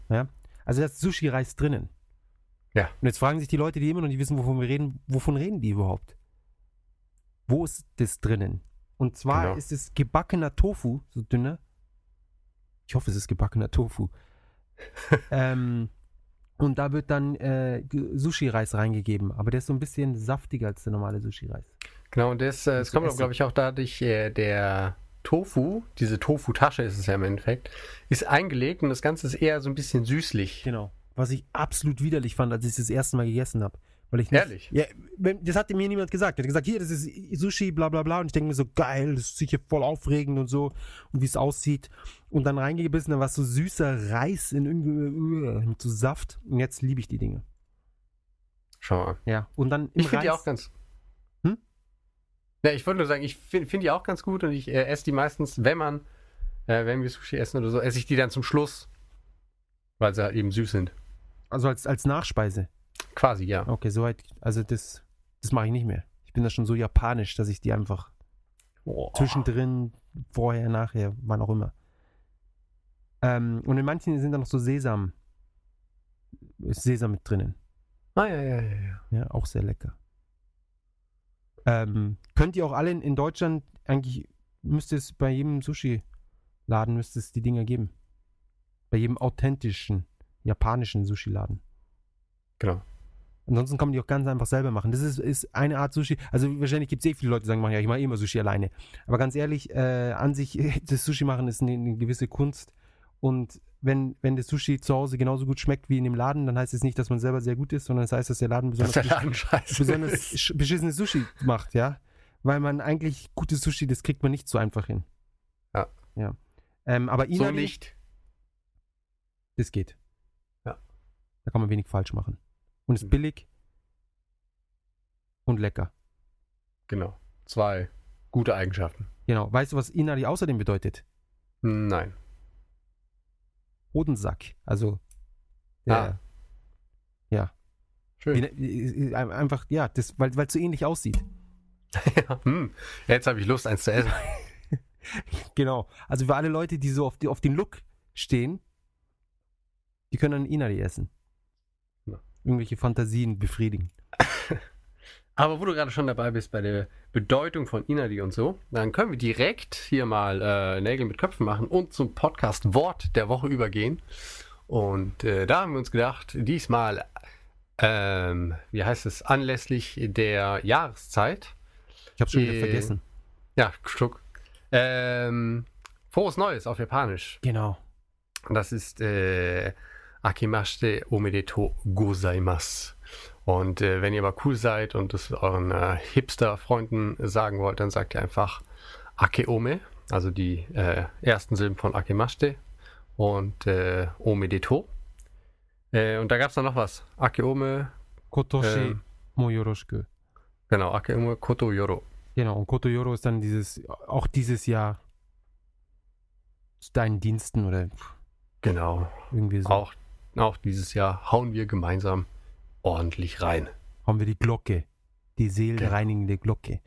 Also da ist Sushi-Reis drinnen. Ja. Und jetzt fragen sich die Leute, die immer noch nicht wissen, wovon wir reden, wovon reden die überhaupt? Wo ist das drinnen? Und zwar Genau. ist es gebackener Tofu, so dünner. Ich hoffe, es ist gebackener Tofu. ähm, und da wird dann äh, Sushi-Reis reingegeben. Aber der ist so ein bisschen saftiger als der normale Sushi-Reis. Genau, und das, äh, es zu kommt, glaube ich, auch dadurch, äh, der Tofu, diese Tofu-Tasche ist es ja im Endeffekt, ist eingelegt und das Ganze ist eher so ein bisschen süßlich. Genau. Was ich absolut widerlich fand, als ich es das erste Mal gegessen habe. Weil ich nicht, Ehrlich? Ja, das hat mir niemand gesagt. Er hat gesagt, hier, das ist Sushi, bla bla bla. Und ich denke mir so, geil, das ist sicher voll aufregend und so. Und wie es aussieht. Und dann reingebissen, dann war es so süßer Reis in irgendwie, äh, mit so Saft. Und jetzt liebe ich die Dinge. Schau mal. Ja. Und dann im Ich finde die auch ganz. Ja, ich wollte nur sagen, ich finde find die auch ganz gut und ich äh, esse die meistens, wenn man, äh, wenn wir Sushi essen oder so, esse ich die dann zum Schluss. Weil sie halt eben süß sind. Also als, als Nachspeise. Quasi, ja. Okay, soweit. Also das, das mache ich nicht mehr. Ich bin da schon so japanisch, dass ich die einfach Oh. zwischendrin, vorher, nachher, wann auch immer. Ähm, und in manchen sind da noch so Sesam. Ist Sesam mit drinnen. Ah, ja, ja, ja, ja. Ja, auch sehr lecker. Ähm, könnt ihr auch alle in, in Deutschland, eigentlich müsste es bei jedem Sushi-Laden müsste es die Dinger geben. Bei jedem authentischen japanischen Sushi-Laden. Genau. Ansonsten kann man die auch ganz einfach selber machen. Das ist, ist eine Art Sushi. Also wahrscheinlich gibt es eh viele Leute, die sagen, ja, ich mache eh immer Sushi alleine. Aber ganz ehrlich, äh, an sich, das Sushi machen ist eine, eine gewisse Kunst. Und wenn, wenn das Sushi zu Hause genauso gut schmeckt wie in dem Laden, dann heißt es nicht, dass man selber sehr gut ist, sondern es das heißt, dass der Laden Das besonders ist der Laden besonders beschissenes Sushi macht, ja. Weil man eigentlich gutes Sushi, das kriegt man nicht so einfach hin. Ja. Ja. Ähm, aber So Inari, nicht. das geht. Ja. Da kann man wenig falsch machen. Und ist Mhm. billig und lecker. Genau. Zwei gute Eigenschaften. Genau. Weißt du, was Inari außerdem bedeutet? Nein. Hodensack. Also der, Ah. Schön. wie, ne- einfach, ja, das, weil es so ähnlich aussieht. Ja, hm. Jetzt habe ich Lust, eins zu essen. Genau. Also für alle Leute, die so auf, die, auf den Look stehen, die können dann Inari essen. Ja. Irgendwelche Fantasien befriedigen. Aber wo du gerade schon dabei bist bei der Bedeutung von Inadi und so, dann können wir direkt hier mal äh, Nägel mit Köpfen machen und zum Podcast Wort der Woche übergehen. Und äh, da haben wir uns gedacht, diesmal, ähm, wie heißt es, anlässlich der Jahreszeit, Ich hab's schon wieder Äh, vergessen. ja, Stuck, ähm, frohes Neues auf Japanisch. Genau. Das ist äh, Akimashite Omedeto Gozaimasu. Und äh, wenn ihr mal cool seid und es euren äh, Hipster-Freunden sagen wollt, dann sagt ihr einfach Akeome, also die äh, ersten Silben von Akimashite und äh, Omedeto. Äh, und da gab es dann noch was. Akeome Kotoshi Ähm. mo yoroshiku. Genau, Akemo Koto Yoro. Genau, und Koto Yoro ist dann dieses, auch dieses Jahr zu deinen Diensten oder Genau. irgendwie so. Auch, auch dieses Jahr hauen wir gemeinsam ordentlich rein. Haben wir die Glocke, die seelenreinigende Glocke.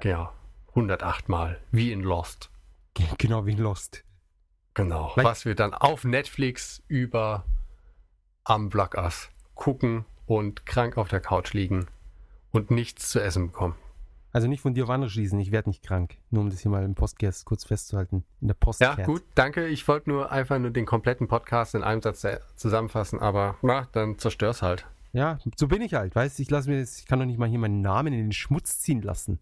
Genau. 108 Mal. Wie in Lost. Genau wie in Lost. Genau. Vielleicht- Was wir dann auf Netflix über am Block Us gucken und krank auf der Couch liegen und nichts zu essen bekommen. Also nicht von dir auf andere schließen, ich werde nicht krank. Nur um das hier mal im Podcast kurz festzuhalten. In der Post. Ja, gut, danke. Ich wollte nur einfach nur den kompletten Podcast in einem Satz zusammenfassen, aber na, dann zerstör's halt. Ja, so bin ich halt, weißt ich lasse mir das, ich kann doch nicht mal hier meinen Namen in den Schmutz ziehen lassen.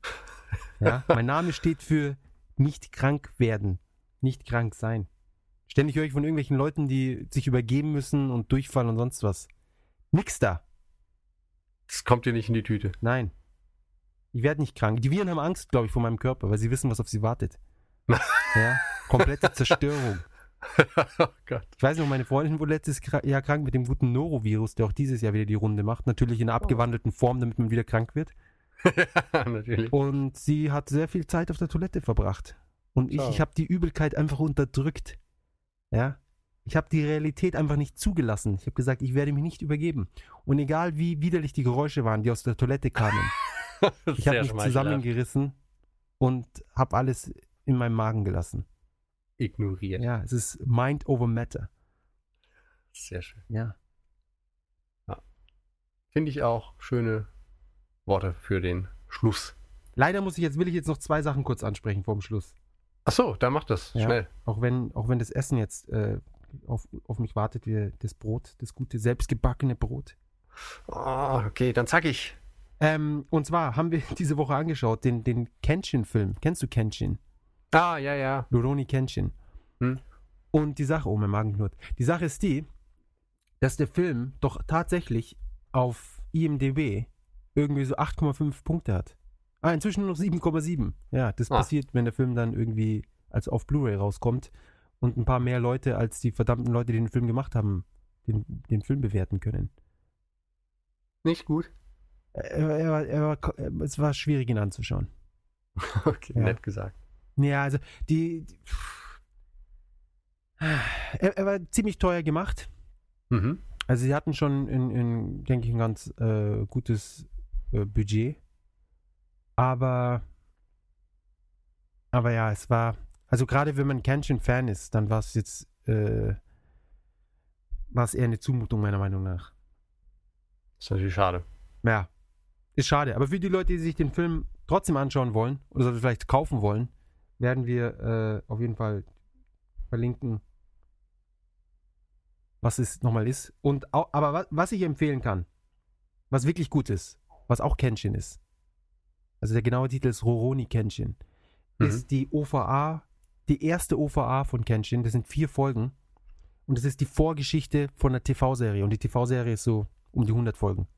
Ja, mein Name steht für nicht krank werden, nicht krank sein. Ständig höre ich von irgendwelchen Leuten, die sich übergeben müssen und durchfallen und sonst was. Nix da. Das kommt dir nicht in die Tüte. Nein. Ich werde nicht krank. Die Viren haben Angst, glaube ich, vor meinem Körper, weil sie wissen, was auf sie wartet. Ja, komplette Zerstörung. oh. Ich weiß noch, meine Freundin wurde letztes Jahr krank mit dem guten Norovirus, der auch dieses Jahr wieder die Runde macht. Natürlich in einer abgewandelten Form, damit man wieder krank wird. Natürlich. Und sie hat sehr viel Zeit auf der Toilette verbracht. Und ich, Schau. ich habe die Übelkeit einfach unterdrückt. Ja. Ich habe die Realität einfach nicht zugelassen. Ich habe gesagt, ich werde mich nicht übergeben. Und egal wie widerlich die Geräusche waren, die aus der Toilette kamen, ich habe mich zusammengerissen und habe alles in meinem Magen gelassen. Ignoriert. Ja, es ist Mind over Matter. Sehr schön. Ja. Finde ich auch schöne Worte für den Schluss. Leider muss ich jetzt, will ich jetzt noch zwei Sachen kurz ansprechen vor dem Schluss. Ach so, dann mach das Ja. schnell. Auch wenn, auch wenn das Essen jetzt äh, auf, auf mich wartet, wie das Brot, das gute, selbstgebackene Brot. Ah, okay, dann zack ich. Ähm, und zwar haben wir diese Woche angeschaut, den, den Kenshin-Film. Kennst du Kenshin? Ah, ja, ja. Rurouni Kenshin. Hm. Und die Sache, oh, mein Magen knurrt. Die Sache ist die, dass der Film doch tatsächlich auf IMDb irgendwie so 8,5 Punkte hat. Ah, inzwischen nur noch 7,7. Ja, das Ah. passiert, wenn der Film dann irgendwie als auf Blu-ray rauskommt und ein paar mehr Leute als die verdammten Leute, die den Film gemacht haben, den, den Film bewerten können. Nicht gut. Er, er, war- er war, es war schwierig, ihn anzuschauen. Okay, Ja. nett gesagt. Ja, also die. die er, er war ziemlich teuer gemacht. Mhm. Also sie hatten schon, in, in denke ich, ein ganz äh, gutes äh, Budget. Aber, aber ja, es war, also gerade wenn man Kenshin-Fan ist, dann war es jetzt, äh, war es eher eine Zumutung meiner Meinung nach. ist natürlich schade. Ja, ist schade. Aber für die Leute, die sich den Film trotzdem anschauen wollen oder vielleicht kaufen wollen, werden wir äh, auf jeden Fall verlinken, was es nochmal ist. Und au- aber was, was ich empfehlen kann, was wirklich gut ist, was auch Kenshin ist, also der genaue Titel ist Roroni Kenshin, Mhm. ist die OVA, die erste OVA von Kenshin. Das sind vier Folgen. Und das ist die Vorgeschichte von der TV-Serie. Und die TV-Serie ist so um die 100 Folgen.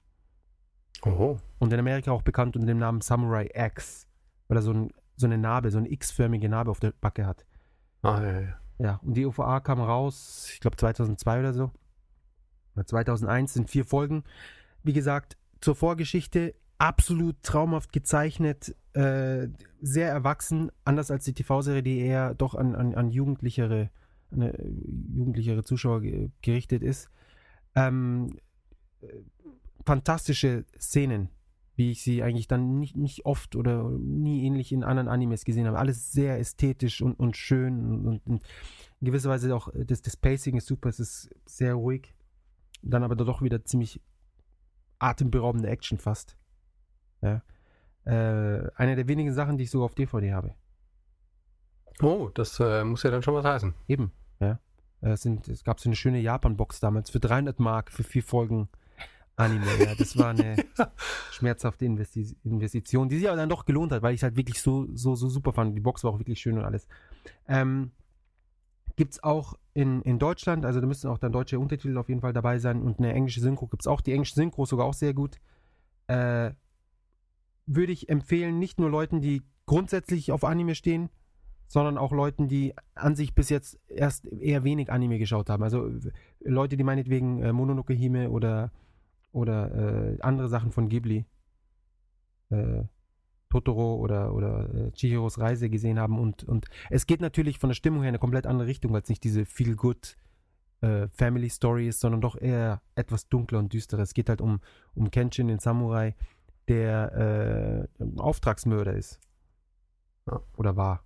Oh. Und in Amerika auch bekannt unter dem Namen Samurai X, weil er so, ein, so eine Narbe, so eine X-förmige Narbe auf der Backe hat. Ah, ja, ja. Ja, und die OVA kam raus, ich glaube 2002 oder so. Oder 2001 sind vier Folgen. Wie gesagt, zur Vorgeschichte absolut traumhaft gezeichnet, äh, sehr erwachsen, anders als die TV-Serie, die eher doch an, an, an jugendlichere, an, äh, jugendlichere Zuschauer ge gerichtet ist. Ähm, äh, fantastische Szenen, wie ich sie eigentlich dann nicht, nicht oft oder nie ähnlich in anderen Animes gesehen habe. Alles sehr ästhetisch und, und schön und, und in gewisser Weise auch äh, das, das Pacing ist super, es ist sehr ruhig. Dann aber doch wieder ziemlich atemberaubende Action fast. Ja. Äh, eine der wenigen Sachen, die ich so auf DVD habe. Oh, das äh, muss ja dann schon was heißen. Eben, ja. Äh, Es, sind, es gab so eine schöne Japan-Box damals für 300 Mark für vier Folgen Anime. Ja. Das war eine schmerzhafte Investi Investition, die sich aber dann doch gelohnt hat, weil ich es halt wirklich so, so, so super fand. Die Box war auch wirklich schön und alles. Ähm, gibt es auch in, in Deutschland, also da müssten auch dann deutsche Untertitel auf jeden Fall dabei sein und eine englische Synchro gibt es auch. Die englische Synchro ist sogar auch sehr gut. Äh, würde ich empfehlen, nicht nur Leuten, die grundsätzlich auf Anime stehen, sondern auch Leuten, die an sich bis jetzt erst eher wenig Anime geschaut haben. Also Leute, die meinetwegen äh, Mononoke Hime oder oder äh, andere Sachen von Ghibli, äh, Totoro oder, oder äh, Chihiros Reise gesehen haben. Und, und es geht natürlich von der Stimmung her in eine komplett andere Richtung, weil es nicht diese Feel-Good äh, Family Story ist, sondern doch eher etwas dunkler und düsterer. Es geht halt um, um Kenshin, den Samurai, der äh, Auftragsmörder ist. Ja. Oder war.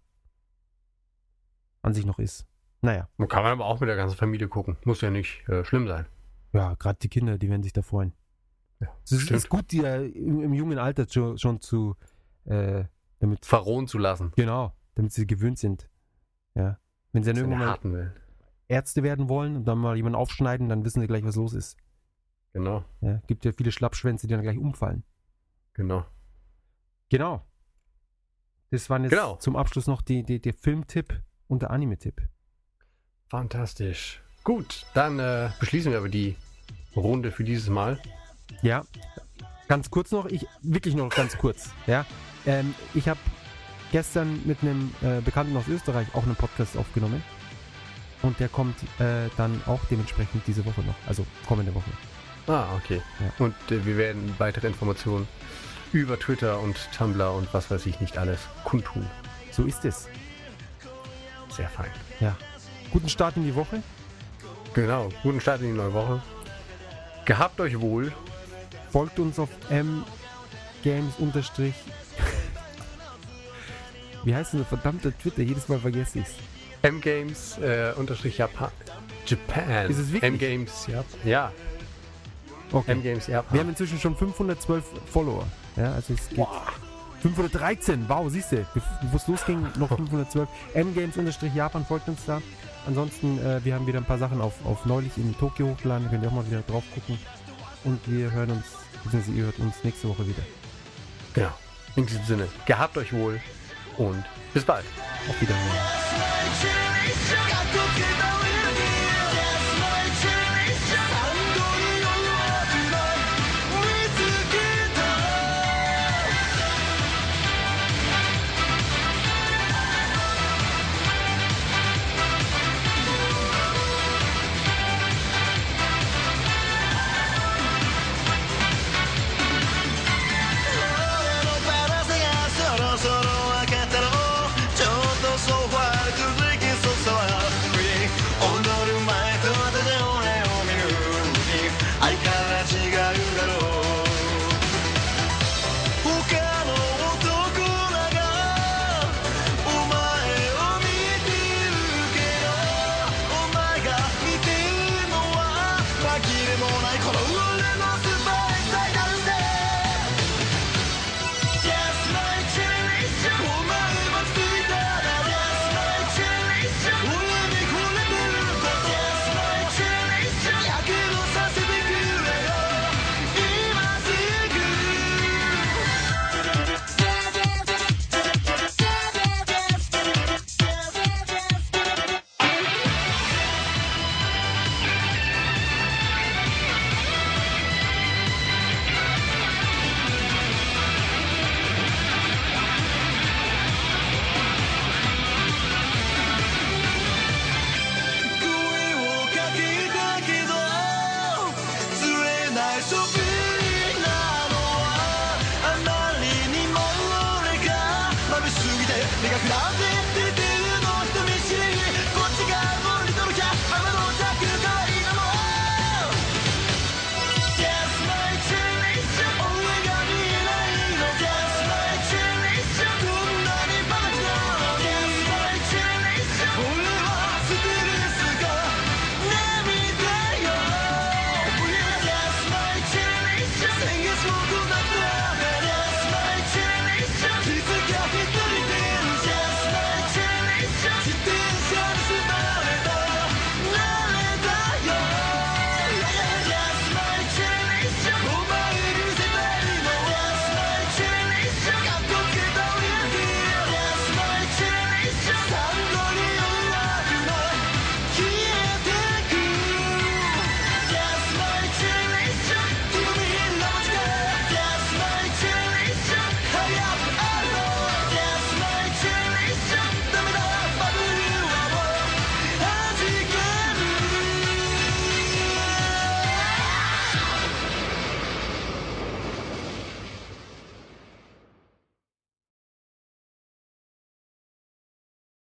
An sich noch ist. Naja, Man kann man aber auch mit der ganzen Familie gucken. Muss ja nicht äh, schlimm sein. Ja, gerade die Kinder, die werden sich da freuen. Ja, Es ist, ist gut, die ja im, im jungen Alter schon, schon zu, äh, damit, Verrohen zu lassen. genau, damit sie gewöhnt sind. Ja. Wenn sie dann irgendwann mal. Ärzte werden wollen und dann mal jemanden aufschneiden, dann wissen sie gleich, was los ist. Genau, Ja. Gibt ja viele Schlappschwänze, die dann gleich umfallen. genau. Genau. Das waren jetzt Genau. zum Abschluss noch die, die, der Filmtipp und der Anime-Tipp. Fantastisch. Gut, dann äh, beschließen wir aber die Runde für dieses Mal. Ja, ganz kurz noch, ich wirklich noch ganz kurz. Ja, ähm, ich habe gestern mit einem äh, Bekannten aus Österreich auch einen Podcast aufgenommen und der kommt äh, dann auch dementsprechend diese Woche noch, also kommende Woche. Ah, okay. Ja. Und äh, wir werden weitere Informationen über Twitter und Tumblr und was weiß ich nicht alles kundtun. So ist es. Sehr fein. Ja. Guten Start in die Woche. Genau, guten Start in die neue Woche. Gehabt euch wohl. Folgt uns auf mgames unterstrich. Wie heißt denn der verdammte Twitter? Jedes Mal vergesse ich es. mgames äh, unterstrich Japan. Japan. Ist es wirklich? mgames Japan. Ja, Okay. mgames Japan. Wir haben inzwischen schon 512 Follower. Ja, also es geht. 513, wow, siehst du, bevor es losging, noch 512. mgames-japan folgt uns da. Ansonsten, äh, wir haben wieder ein paar Sachen auf, auf neulich in Tokio hochgeladen, da könnt ihr auch mal wieder drauf gucken. Und wir hören uns, beziehungsweise ihr hört uns nächste Woche wieder. Genau. In diesem Sinne, gehabt euch wohl und bis bald. Auf Wiedersehen.